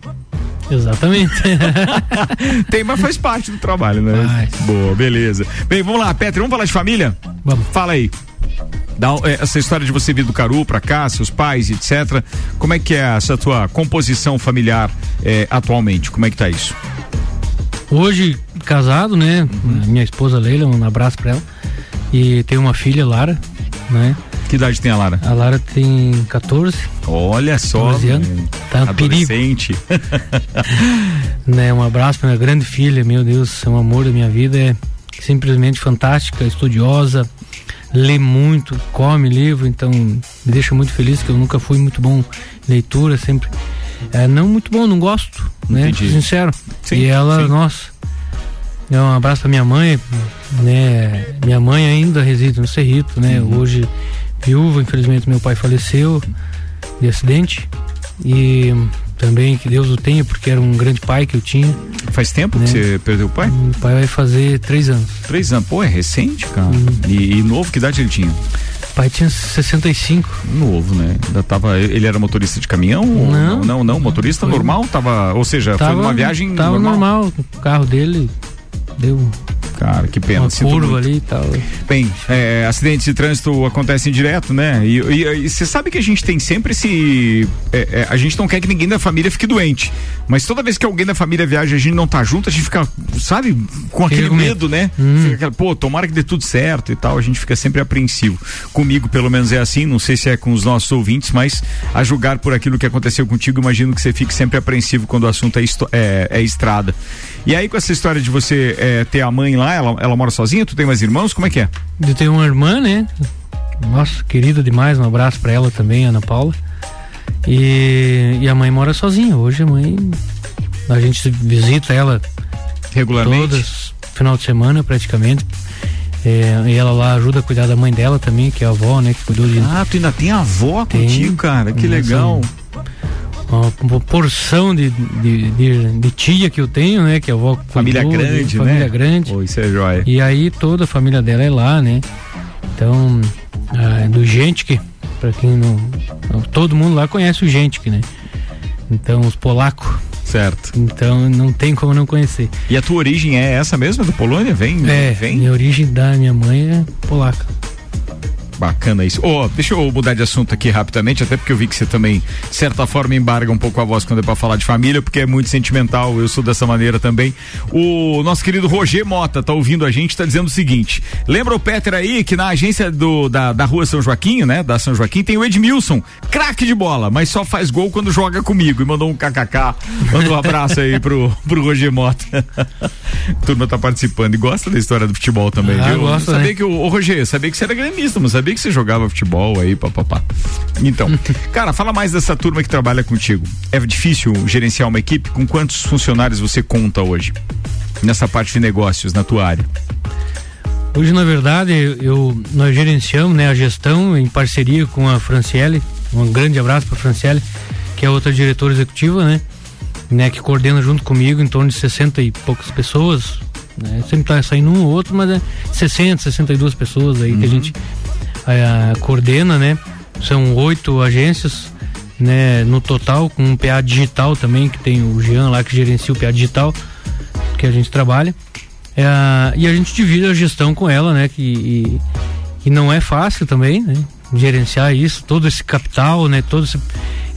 Exatamente. Tem, mas faz parte do trabalho, né? Boa, beleza. Bem, vamos lá, Petri, vamos falar de família? Vamos. Fala aí. Um- é, essa história de você vir do Caru pra cá, seus pais, etc. Como é que é essa tua composição familiar é, atualmente? Como é que tá isso? Hoje, casado, né? Minha esposa Leila, um abraço pra ela. E tem uma filha, Lara, né? Que idade tem a Lara? A Lara tem 14. Olha só. 14 anos. Tá. Adolescente. né? Um abraço pra minha grande filha, meu Deus, é um amor da minha vida, é simplesmente fantástica, estudiosa, lê muito, come livro, então me deixa muito feliz que eu nunca fui muito bom em leitura, sempre é, não muito bom, não gosto, né? Entendi. Sincero. Sim, e ela, sim. nossa, é um abraço pra minha mãe, né? Minha mãe ainda reside no Cerrito, né? Uhum. Hoje viúva, infelizmente meu pai faleceu de acidente e também que Deus o tenha, porque era um grande pai que eu tinha. Faz tempo Né? que você perdeu o pai? Meu pai vai fazer três anos. Três anos. Pô, é recente, cara. Uhum. E, e novo, que idade ele tinha? Pai tinha 65. Novo, né? Ainda tava. Ele era motorista de caminhão? ou Não. não, não, não. Motorista Foi- normal? Tava. Ou seja, foi numa viagem tava normal. normal. O carro dele deu Cara, que pena. uma curva muito. ali e tal. Bem, é, acidentes de trânsito acontecem direto, né? E você sabe que a gente tem sempre esse. é, é, a gente não quer que ninguém da família fique doente. Mas toda vez que alguém da família viaja e a gente não tá junto, a gente fica, sabe, com aquele medo. né? Hum. Fica aquela, pô, tomara que dê tudo certo e tal. A gente fica sempre apreensivo. Comigo, pelo menos, é assim. Não sei se é com os nossos ouvintes, mas a julgar por aquilo que aconteceu contigo, imagino que você fique sempre apreensivo quando o assunto é, é- é estrada. E aí, com essa história de você é, ter a mãe lá, ela, ela mora sozinha? Tu tem mais irmãos? Como é que é? Eu tenho uma irmã, né? Nossa, querida demais, um abraço pra ela também, Ana Paula. E, e a mãe mora sozinha. Hoje a mãe. A gente visita ela regularmente. Todas, final de semana praticamente. É, e ela lá ajuda a cuidar da mãe dela também, que é a avó, né? Que cuidou de. Ah, tu ainda tem avó Tem. contigo, cara. Que legal. Uma porção de, de, de, de tia que eu tenho, né? Que a avó Família cuidou, grande, né? né? Família grande. Pô, isso é joia. E aí toda a família dela é lá, né? Então, ah, do gente que, pra quem não. Todo mundo lá conhece o gente que, né? Então, os polacos. Certo. Então não tem como não conhecer. E a tua origem é essa mesmo, da Polônia? Vem? É, vem? minha origem da minha mãe é polaca. Bacana isso. Ô, deixa eu mudar de assunto aqui rapidamente, até porque eu vi que você também, de certa forma, embarga um pouco a voz quando é pra falar de família, porque é muito sentimental, eu sou dessa maneira também. O nosso querido Roger Mota tá ouvindo a gente, tá dizendo o seguinte: lembra o Peter aí que na agência do, da, da rua São Joaquim, né? Da São Joaquim, tem o Edmilson, craque de bola, mas só faz gol quando joga comigo. E mandou um kkk. Manda um abraço aí pro, pro Roger Mota. Turma tá participando e gosta da história do futebol também, Ah, viu? gosta, sabia né? que o, ô, Roger, sabia que você era gremista, mas sabia que você jogava futebol aí, papapá. Então, cara, fala mais dessa turma que trabalha contigo. É difícil gerenciar uma equipe? Com quantos funcionários você conta hoje? Nessa parte de negócios, na tua área? Hoje, na verdade, eu, nós gerenciamos né, a gestão em parceria com a Franciele. Um grande abraço para a Franciele, que é outra diretora executiva, né? né? Que coordena junto comigo em torno de 60 e poucas pessoas. Né? Sempre tá saindo um ou outro, mas é 60, 62 pessoas aí que a gente eh, coordena, né? São oito agências, né? No total, com um PA digital também, que tem o Jean lá que gerencia o PA digital, que a gente trabalha. É, e a gente divide a gestão com ela, né? Que, e, e não é fácil também, né? Gerenciar isso, todo esse capital, né? Todos esse-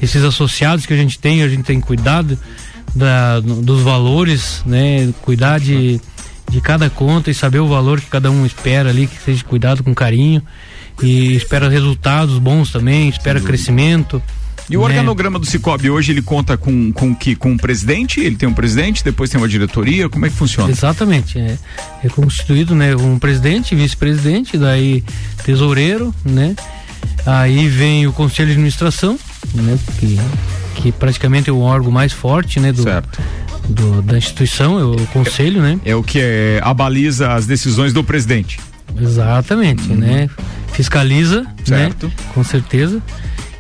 esses associados que a gente tem, a gente tem cuidado da, dos valores, né? Cuidar de, de cada conta e saber o valor que cada um espera ali, que seja cuidado com carinho e espera resultados bons também, espera crescimento. E o né? organograma do Cicobi hoje ele conta com com que com um presidente, ele tem um presidente, depois tem uma diretoria, como é que funciona? Exatamente, é, é constituído, né, um presidente, vice-presidente, daí tesoureiro, né? Aí vem o conselho de administração, né, que que praticamente é o órgão mais forte, né, do, do da instituição, é o conselho, né? É o que é, abaliza as decisões do presidente. Exatamente, né? Fiscaliza, Certo. né? Com certeza.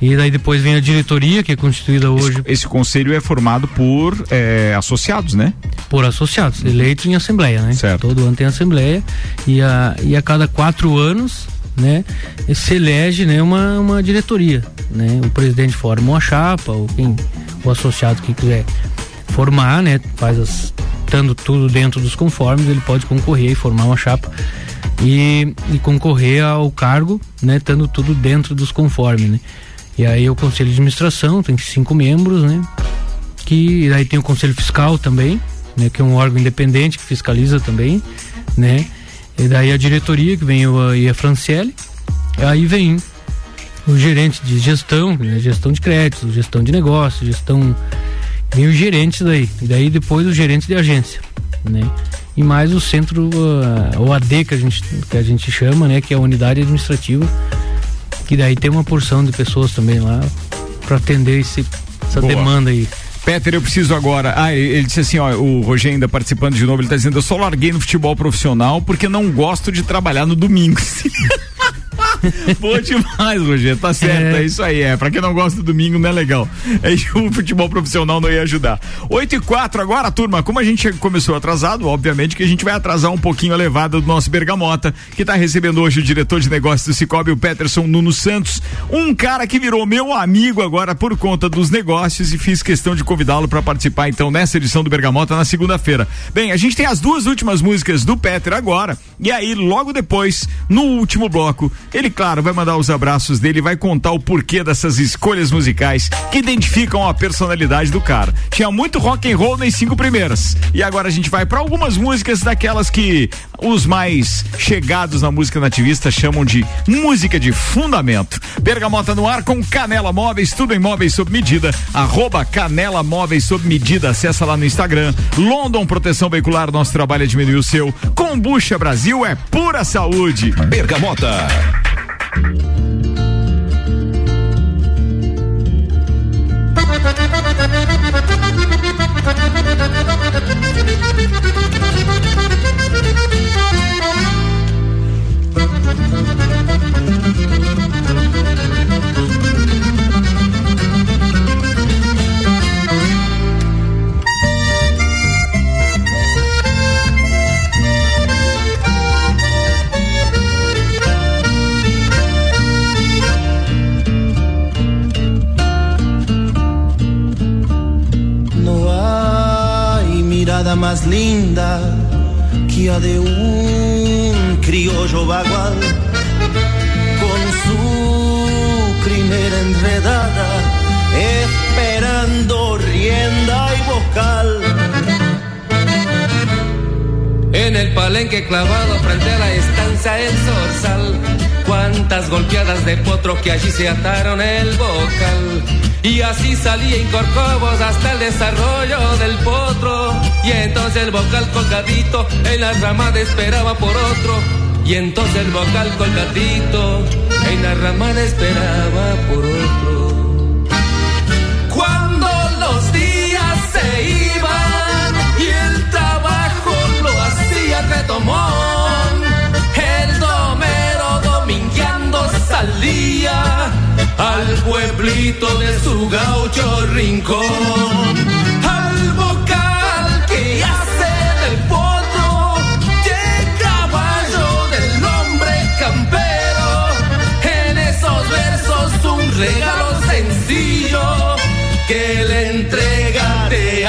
E daí depois vem a diretoria, que é constituída hoje Esse conselho é formado por é, associados, né? por associados, eleitos em assembleia, né? Todo ano tem assembleia e a, e a cada quatro anos, né, se elege, né, uma, uma diretoria, né? O presidente forma uma chapa, ou quem, o associado que quiser formar, né, faz as, estando tudo dentro dos conformes, ele pode concorrer e formar uma chapa e, e concorrer ao cargo, né, estando tudo dentro dos conformes, né? E aí o conselho de administração tem cinco membros, né? Que aí tem o conselho fiscal também, né? Que é um órgão independente que fiscaliza também, né? E daí a diretoria que vem o e a Franciele, aí vem o gerente de gestão, né? gestão de créditos, gestão de negócios, gestão vem os gerentes daí, e daí depois os gerentes de agência, né? E mais o centro, uh, o AD que a gente que a gente chama, né? Que é a unidade administrativa, que daí tem uma porção de pessoas também lá para atender esse, essa Boa. demanda aí. Peter, eu preciso agora. Ah, ele, ele disse assim, ó, o Rogério ainda participando de novo, ele tá dizendo, eu só larguei no futebol profissional porque não gosto de trabalhar no domingo. Boa demais, Rogério, tá certo, é. isso aí, é. Pra quem não gosta do domingo, não é legal. Aí o futebol profissional não ia ajudar. 8 e 4 agora, turma, como a gente começou atrasado, obviamente que a gente vai atrasar um pouquinho a levada do nosso Bergamota, que tá recebendo hoje o diretor de negócios do Cicobi, o Peterson Nuno Santos, um cara que virou meu amigo agora por conta dos negócios e fiz questão de convidá-lo para participar então nessa edição do Bergamota na segunda-feira. Bem, a gente tem as duas últimas músicas do Peter agora, e aí logo depois, no último bloco, ele, claro, vai mandar os abraços dele e vai contar o porquê dessas escolhas musicais que identificam a personalidade do cara. Tinha muito rock and roll nas cinco primeiras. E agora a gente vai para algumas músicas daquelas que os mais chegados na música nativista chamam de música de fundamento. Bergamota no ar com Canela Móveis, tudo em móveis sob medida, arroba Canela Móveis sob medida, acessa lá no Instagram. London Proteção Veicular, nosso trabalho é diminuir o seu. Combucha Brasil é pura saúde. Bergamota. Thank you. Más linda que la de un criollo vagual con su crinera enredada, esperando rienda y vocal. En el palenque clavado frente a la estancia El Zorzal. Cuántas golpeadas de potro que allí se ataron el bocal. Y así salía en corcovos hasta el desarrollo del potro. Y entonces el vocal colgadito en la ramada esperaba por otro. Y entonces el vocal colgadito en la ramada esperaba por otro. Al pueblito de su gaucho rincón. Al vocal que hace del potro el caballo del hombre campero. En esos versos un regalo sencillo que le entrega de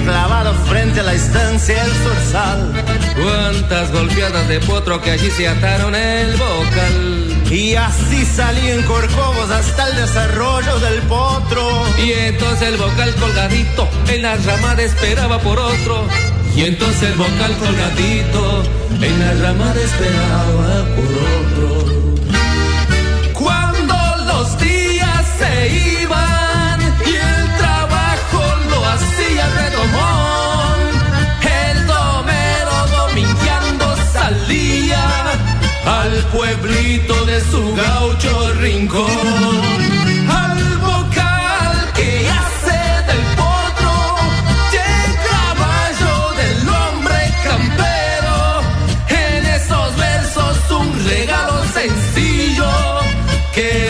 clavado frente a la estancia El Zorzal. Cuántas golpeadas de potro que allí se ataron el bocal. Y así salí en Corcovos hasta el desarrollo del potro. Y entonces el vocal colgadito en la ramada esperaba por otro. Y entonces el vocal colgadito en la ramada esperaba por otro. Cuando los días se iban al pueblito de su gaucho rincón. Al vocal que hace del potro el caballo del hombre campero. En esos versos un regalo sencillo que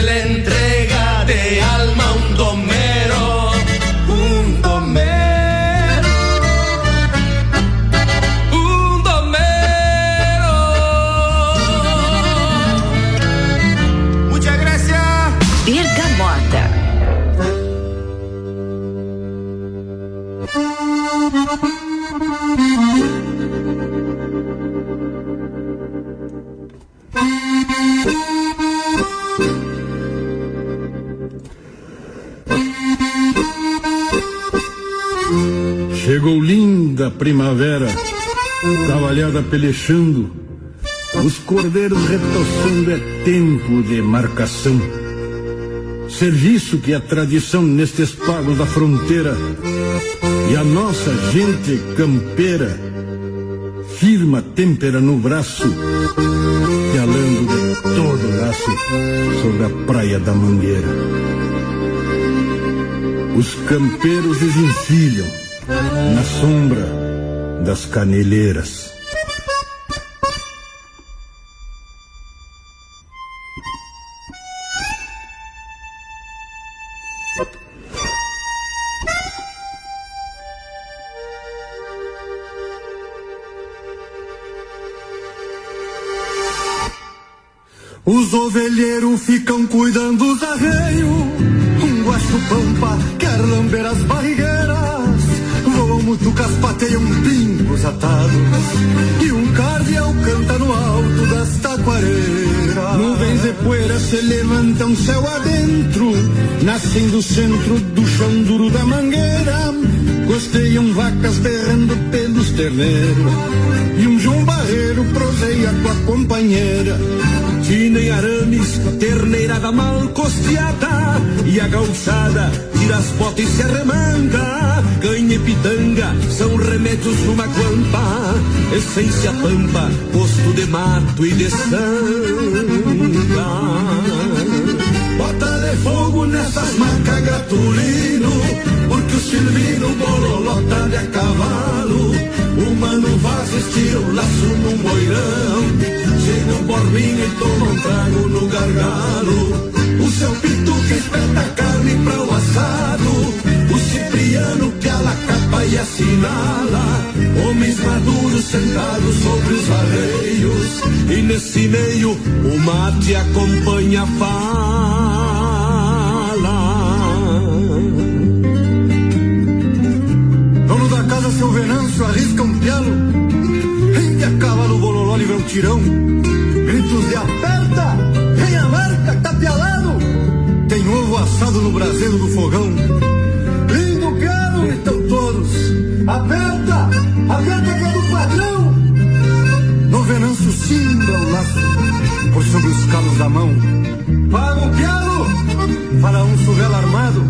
primavera, cavalhada pelechando, os cordeiros retoçando é tempo de marcação. Serviço que é tradição nestes pagos da fronteira, e a nossa gente campeira firma têmpera no braço, galando de todo laço sobre a praia da Mangueira. Os campeiros desenfilham na sombra das caneleiras. Os ovelheiros ficam cuidando dos arreios. Um guacho pampa nascem do centro do chão duro da mangueira. Costeiam vacas berrando pelos terneiros. E um João Barreiro proseia com a companheira. Fina em arames, terneirada mal costeada. E a gauchada tira as botas e se arremanga. Canha e pitanga são remédios numa guampa. Essência pampa, posto de mato e de sanga. Nessas macas gratulino, porque o Silvino bololota de a cavalo. O mano vaz estira o laço num moirão, chega um borbinho e toma um trago no gargalo. O seu pitu que espeta carne pra o assado, o Cipriano que a capa e assinala. Homens maduros sentados sobre os arreios, E nesse meio o mate acompanha a fala. Seu Venâncio, arrisca um pialo. Rende a cavalo, bololó, livra um tirão. Gritos de aperta, vem a marca, tá pialado. Tem ovo assado no braseiro do fogão. Lindo pialo, gritam todos. Aperta, aperta que é do padrão. No Venâncio cimbra o laço por sobre os calos da mão. Paga o pialo, fala um suvela armado.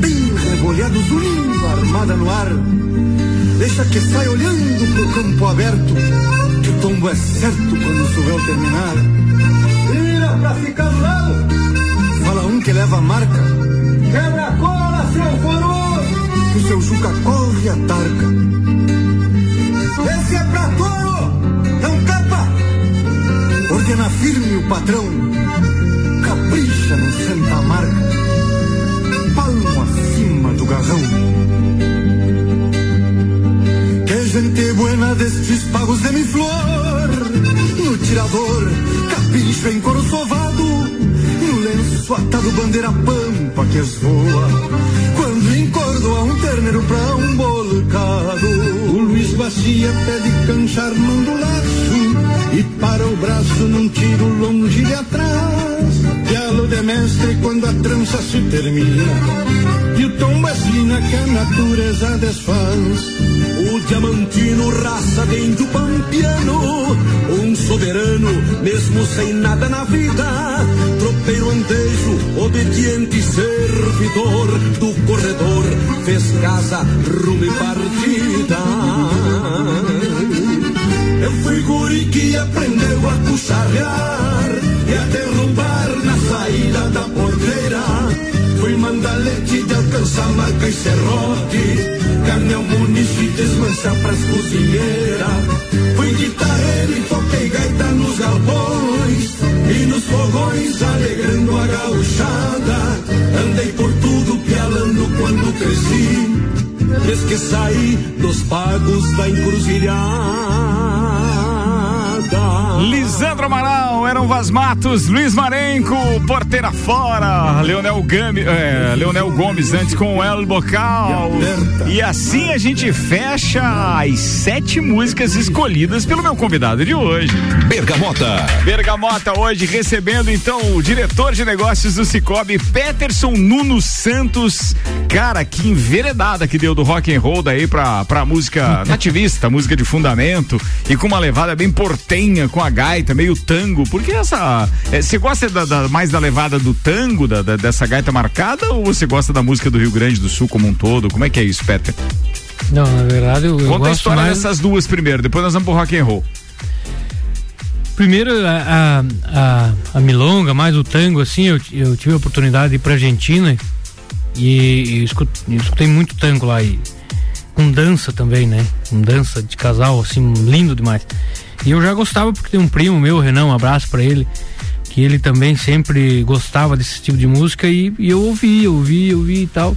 Bem rebolhados, unindo a armada no ar. Deixa que sai olhando pro campo aberto, que o tombo é certo quando o suvel terminar. Tira pra ficar do lado, fala um que leva a marca. Quebra a cola, seu foroso, que o seu Juca corre a tarca. Esse é pra touro, não capa. Ordena firme o patrão, capricha no Santa Marca. Palmo acima do garrão. Destes pagos de mi flor. No tirador, capricho em couro sovado. No lenço atado, bandeira pampa que esvoa. Quando em encordoar um terneiro pra um bolcado. O Luiz Bacia pede cancha armando laço e para o braço num tiro longe de atrás. Diálogo de mestre quando a trança se termina e o tom vacina que a natureza desfaz. Diamantino, raça de índio pampiano, um soberano, mesmo sem nada na vida. Tropeiro andejo, obediente servidor do corredor, fez casa, rumo e partida. Eu fui guri que aprendeu a cucharrear e a derrubar na saída da porteira. Fui mandalete de alcançar marca e serrote, desmancha pras cozinheiras. Fui guitarreiro e toquei gaita nos galpões e nos fogões alegrando a gauchada. Andei por tudo pialando quando cresci, Desde que saí dos pagos da encruzilhada. Lisandro Amaral, eram Vaz Matos, Luiz Marenco, Porteira Fora, Leonel, Gami, é, Leonel Gomes antes com o El Bocal. E assim a gente fecha as sete músicas escolhidas pelo meu convidado de hoje. Bergamota. Bergamota hoje recebendo então o diretor de negócios do Cicobi, Peterson Nuno Santos. Cara, que enveredada que deu do rock and roll daí pra, pra música nativista, música de fundamento e com uma levada bem portenha, com a gaita, meio tango. Porque essa. eh, Você gosta da- da- mais da levada do tango, da- da- dessa gaita marcada, ou você gosta da música do Rio Grande do Sul como um todo? Como é que é isso, Peter? Não, na verdade eu, eu Conta a gosto história mais... dessas duas primeiro, depois nós vamos pro rock and roll. Primeiro, a, a, a, a milonga, mais o tango, assim, eu, eu tive a oportunidade de ir pra Argentina e, e escu- e escutei muito tango lá e com dança também, né? Com dança de casal, assim, lindo demais. E eu já gostava porque tem um primo meu, Renan, um abraço pra ele, que ele também sempre gostava desse tipo de música e, e eu ouvi, ouvi, ouvi e tal.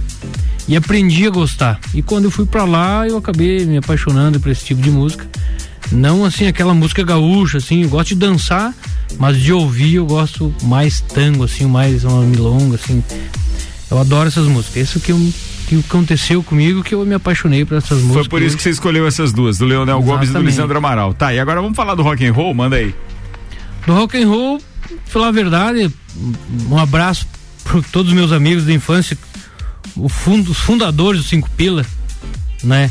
E aprendi a gostar. E quando eu fui pra lá, eu acabei me apaixonando por esse tipo de música. Não assim aquela música gaúcha, assim, eu gosto de dançar, mas de ouvir eu gosto mais tango, assim, mais uma milonga, assim. Eu adoro essas músicas. Isso que, eu, que aconteceu comigo, que eu me apaixonei por essas músicas. Foi por isso que você escolheu essas duas, do Leonel Gomes e do Exatamente. Lisandro Amaral. Tá, e agora vamos falar do rock and roll? Manda aí. Do rock and roll, falar a verdade, um abraço para todos os meus amigos da infância, fundo, os fundadores do Cinco Pila, né?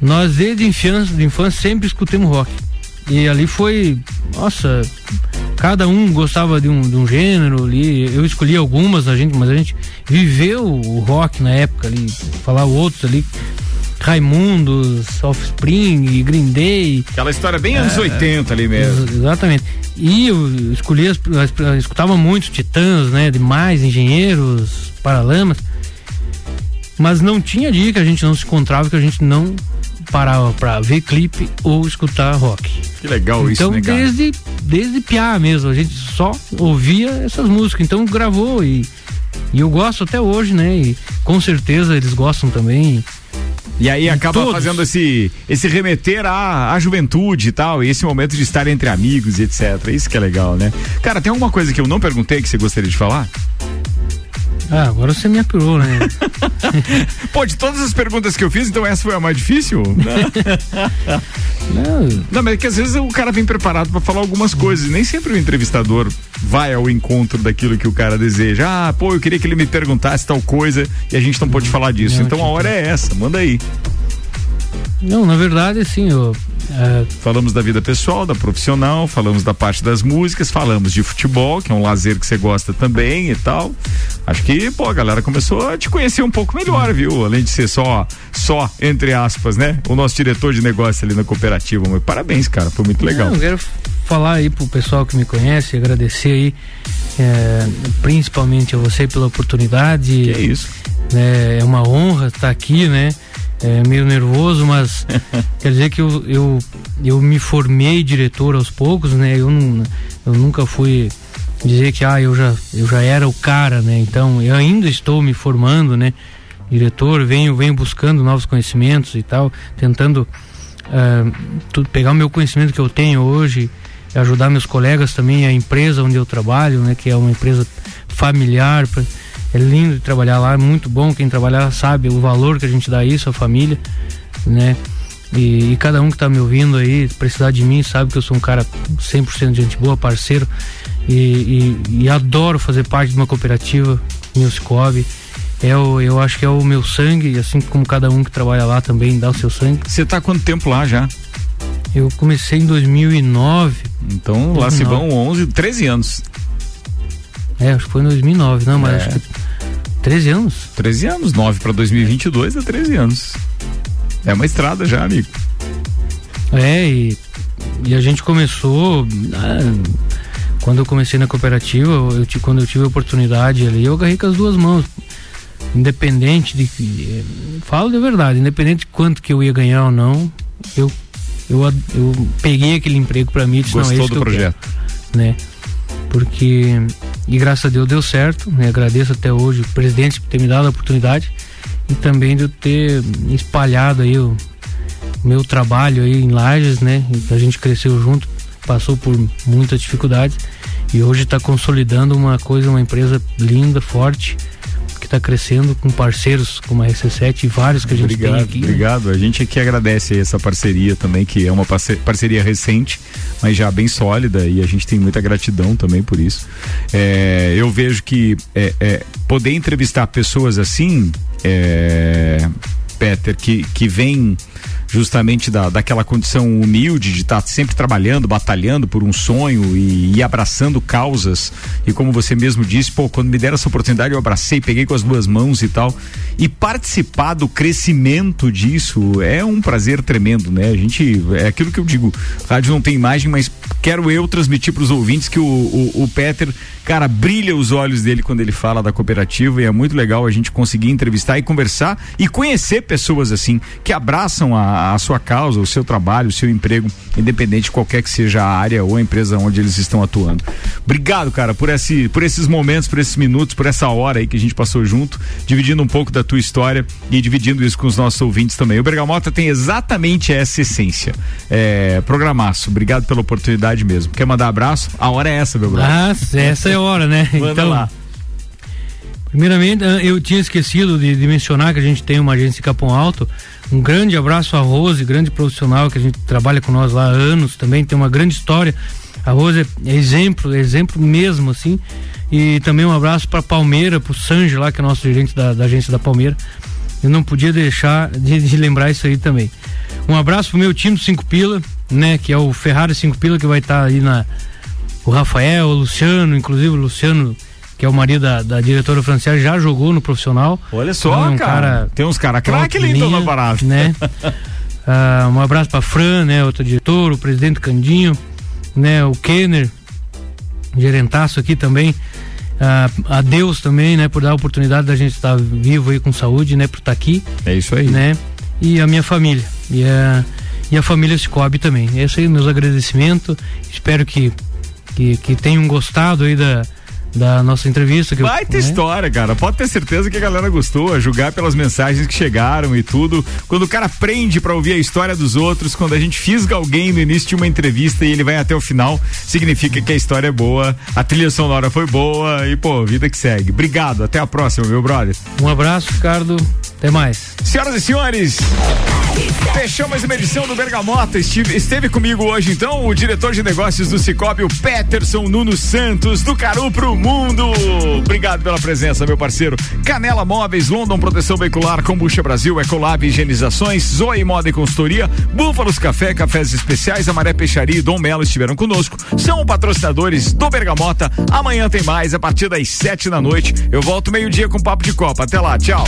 Nós desde infância, de infância sempre escutamos rock. E ali foi, nossa, cada um gostava de um, de um gênero ali. Eu escolhi algumas, a gente, mas a gente viveu o rock na época ali, falar outros ali. Raimundos, Offspring, Green Day. Aquela história bem anos É, 80 ali mesmo. Ex- Exatamente. E eu escolhi, as, eu escutava muito Titãs, né? Demais, Engenheiros, Paralamas. Mas não tinha dia que a gente não se encontrava, que a gente não parava pra ver clipe ou escutar rock. Que legal isso, Então, né, cara? desde, desde piá mesmo, a gente só ouvia essas músicas. Então, gravou e, e eu gosto até hoje, né? E com certeza eles gostam também. E aí acaba todos. fazendo esse, esse remeter à, à juventude e tal, e esse momento de estar entre amigos e etc. Isso que é legal, né? Cara, tem alguma coisa que eu não perguntei que você gostaria de falar? Ah, agora você me apurou, né? Pô, de todas as perguntas que eu fiz, então essa foi a mais difícil? Não, Não, mas é que às vezes o cara vem preparado pra falar algumas coisas, nem sempre o entrevistador vai ao encontro daquilo que o cara deseja. Ah, pô, eu queria que ele me perguntasse tal coisa e a gente não pode falar disso. Então a hora é essa, manda aí. Não, na verdade, assim, eu. é, Falamos da vida pessoal, da profissional, falamos da parte das músicas, falamos de futebol, que é um lazer que você gosta também e tal. Acho que, pô, a galera começou a te conhecer um pouco melhor, viu? Além de ser só, só, entre aspas, né? O nosso diretor de negócio ali na cooperativa. Mas parabéns, cara, foi muito legal. Não, eu quero falar aí pro pessoal que me conhece, agradecer aí, é, principalmente a você pela oportunidade. Que é isso. É, é uma honra estar aqui, né? É meio nervoso, mas quer dizer que eu, eu, eu me formei diretor aos poucos, né? Eu, não, eu nunca fui dizer que ah, eu já, eu já era o cara, né? Então eu ainda estou me formando, né? Diretor, venho, venho buscando novos conhecimentos e tal, tentando tu- pegar o meu conhecimento que eu tenho hoje, ajudar meus colegas também, a empresa onde eu trabalho, né? Que é uma empresa familiar. pra- é lindo de trabalhar lá, é muito bom. Quem trabalhar sabe o valor que a gente dá a isso, a família, né? E, e cada um que está me ouvindo aí, precisar de mim, sabe que eu sou um cara 100% de gente boa, parceiro. E, e, e, adoro fazer parte de uma cooperativa, Cicobi. É o, eu acho que é o meu sangue, assim como cada um que trabalha lá também dá o seu sangue. Você está quanto tempo lá já? Eu comecei em 2009. Então 2009. lá se vão 11, 13 anos. É, acho que foi em 2009, não, mas é. acho que 13 anos. 13 anos, 9 para 2022 é 13 anos. É uma estrada já, amigo. É, e, e a gente começou. Ah, quando eu comecei na cooperativa, eu, quando eu tive a oportunidade ali, eu agarrei com as duas mãos. Independente de. Eh, falo de verdade, independente de quanto que eu ia ganhar ou não, eu, eu, eu peguei aquele emprego para mim e disse, Gostou não, é do projeto. Quero, né? Porque. E graças a Deus deu certo, né? Agradeço até hoje o presidente por ter me dado a oportunidade e também de eu ter espalhado aí o meu trabalho aí em Lages, né? A gente cresceu junto, passou por muitas dificuldades e hoje está consolidando uma coisa, uma empresa linda, forte, está crescendo com parceiros como a RC7 e vários que a gente obrigado, tem aqui. Né? Obrigado, né? a gente aqui agradece essa parceria também, que é uma parceria recente, mas já bem sólida e a gente tem muita gratidão também por isso. É, eu vejo que é, é, poder entrevistar pessoas assim, é, Peter, que, que vem justamente da, daquela condição humilde de estar tá sempre trabalhando, batalhando por um sonho e, e, abraçando causas. E como você mesmo disse, pô, quando me deram essa oportunidade, eu abracei, peguei com as duas mãos e tal. E participar do crescimento disso é um prazer tremendo, né? A gente, é aquilo que eu digo, rádio não tem imagem, mas quero eu transmitir para os ouvintes que o, o, o Peter cara, brilha os olhos dele quando ele fala da cooperativa e é muito legal a gente conseguir entrevistar e conversar e conhecer pessoas assim que abraçam a, a sua causa, o seu trabalho, o seu emprego, independente de qualquer que seja a área ou a empresa onde eles estão atuando. Obrigado, cara, por esse, por esses momentos, por esses minutos, por essa hora aí que a gente passou junto, dividindo um pouco da tua história e dividindo isso com os nossos ouvintes também. O Bergamota tem exatamente essa essência. É, programaço, obrigado pela oportunidade mesmo. Quer mandar abraço? A hora é essa, meu braço. Ah, essa é a hora, né? Manda então, lá. Primeiramente, ah, eu tinha esquecido de, de, mencionar que a gente tem uma agência em Capão Alto. Um grande abraço à Rose, grande profissional que a gente trabalha com nós lá há anos também, tem uma grande história. A Rose é exemplo, exemplo mesmo, assim. E também um abraço para Palmeira, para o Sanji lá, que é nosso gerente da, da, agência da Palmeira. Eu não podia deixar de, de lembrar isso aí também. Um abraço pro meu time do Cinco Pila, né? Que é o Ferrari Cinco Pila, que vai estar tá aí na, o Rafael, o Luciano, inclusive o Luciano, que é o marido da, da diretora francesa, já jogou no profissional. Olha só, então, é um cara, cara, Tem uns caras craque lindo na parada. Né? uh, um abraço pra Fran, né? Outro diretor, o presidente Candinho, né? O Kenner, gerentaço aqui também. Uh, a Deus também, né? Por dar a oportunidade da gente estar vivo aí com saúde, né? Por estar aqui. É isso aí. Né? E a minha família. E a, e a família Cicobi também. Esse aí meus agradecimentos. Espero que que, que tenham gostado aí da, da nossa entrevista. Que Vai ter né? história, cara. Pode ter certeza que a galera gostou, a julgar pelas mensagens que chegaram e tudo. Quando o cara aprende para ouvir a história dos outros, quando a gente fisga alguém no início de uma entrevista e ele vai até o final, significa que a história é boa, a trilha sonora foi boa e, pô, vida que segue. Obrigado, até a próxima, meu brother. Um abraço, Ricardo. Até mais. Senhoras e senhores, fechou mais uma edição do Bergamota. Esteve, esteve comigo hoje, então, o diretor de negócios do Cicobi, o Peterson Nuno Santos, do Caru pro Mundo. Obrigado pela presença, meu parceiro. Canela Móveis, London Proteção Veicular, Combucha Brasil, Ecolab Higienizações, Zoe Moda e Consultoria, Búfalos Café, Cafés Especiais, Amaré Peixaria e Dom Melo estiveram conosco. São patrocinadores do Bergamota. Amanhã tem mais, a partir das sete da noite. Eu volto meio-dia com Papo de Copa. Até lá, tchau.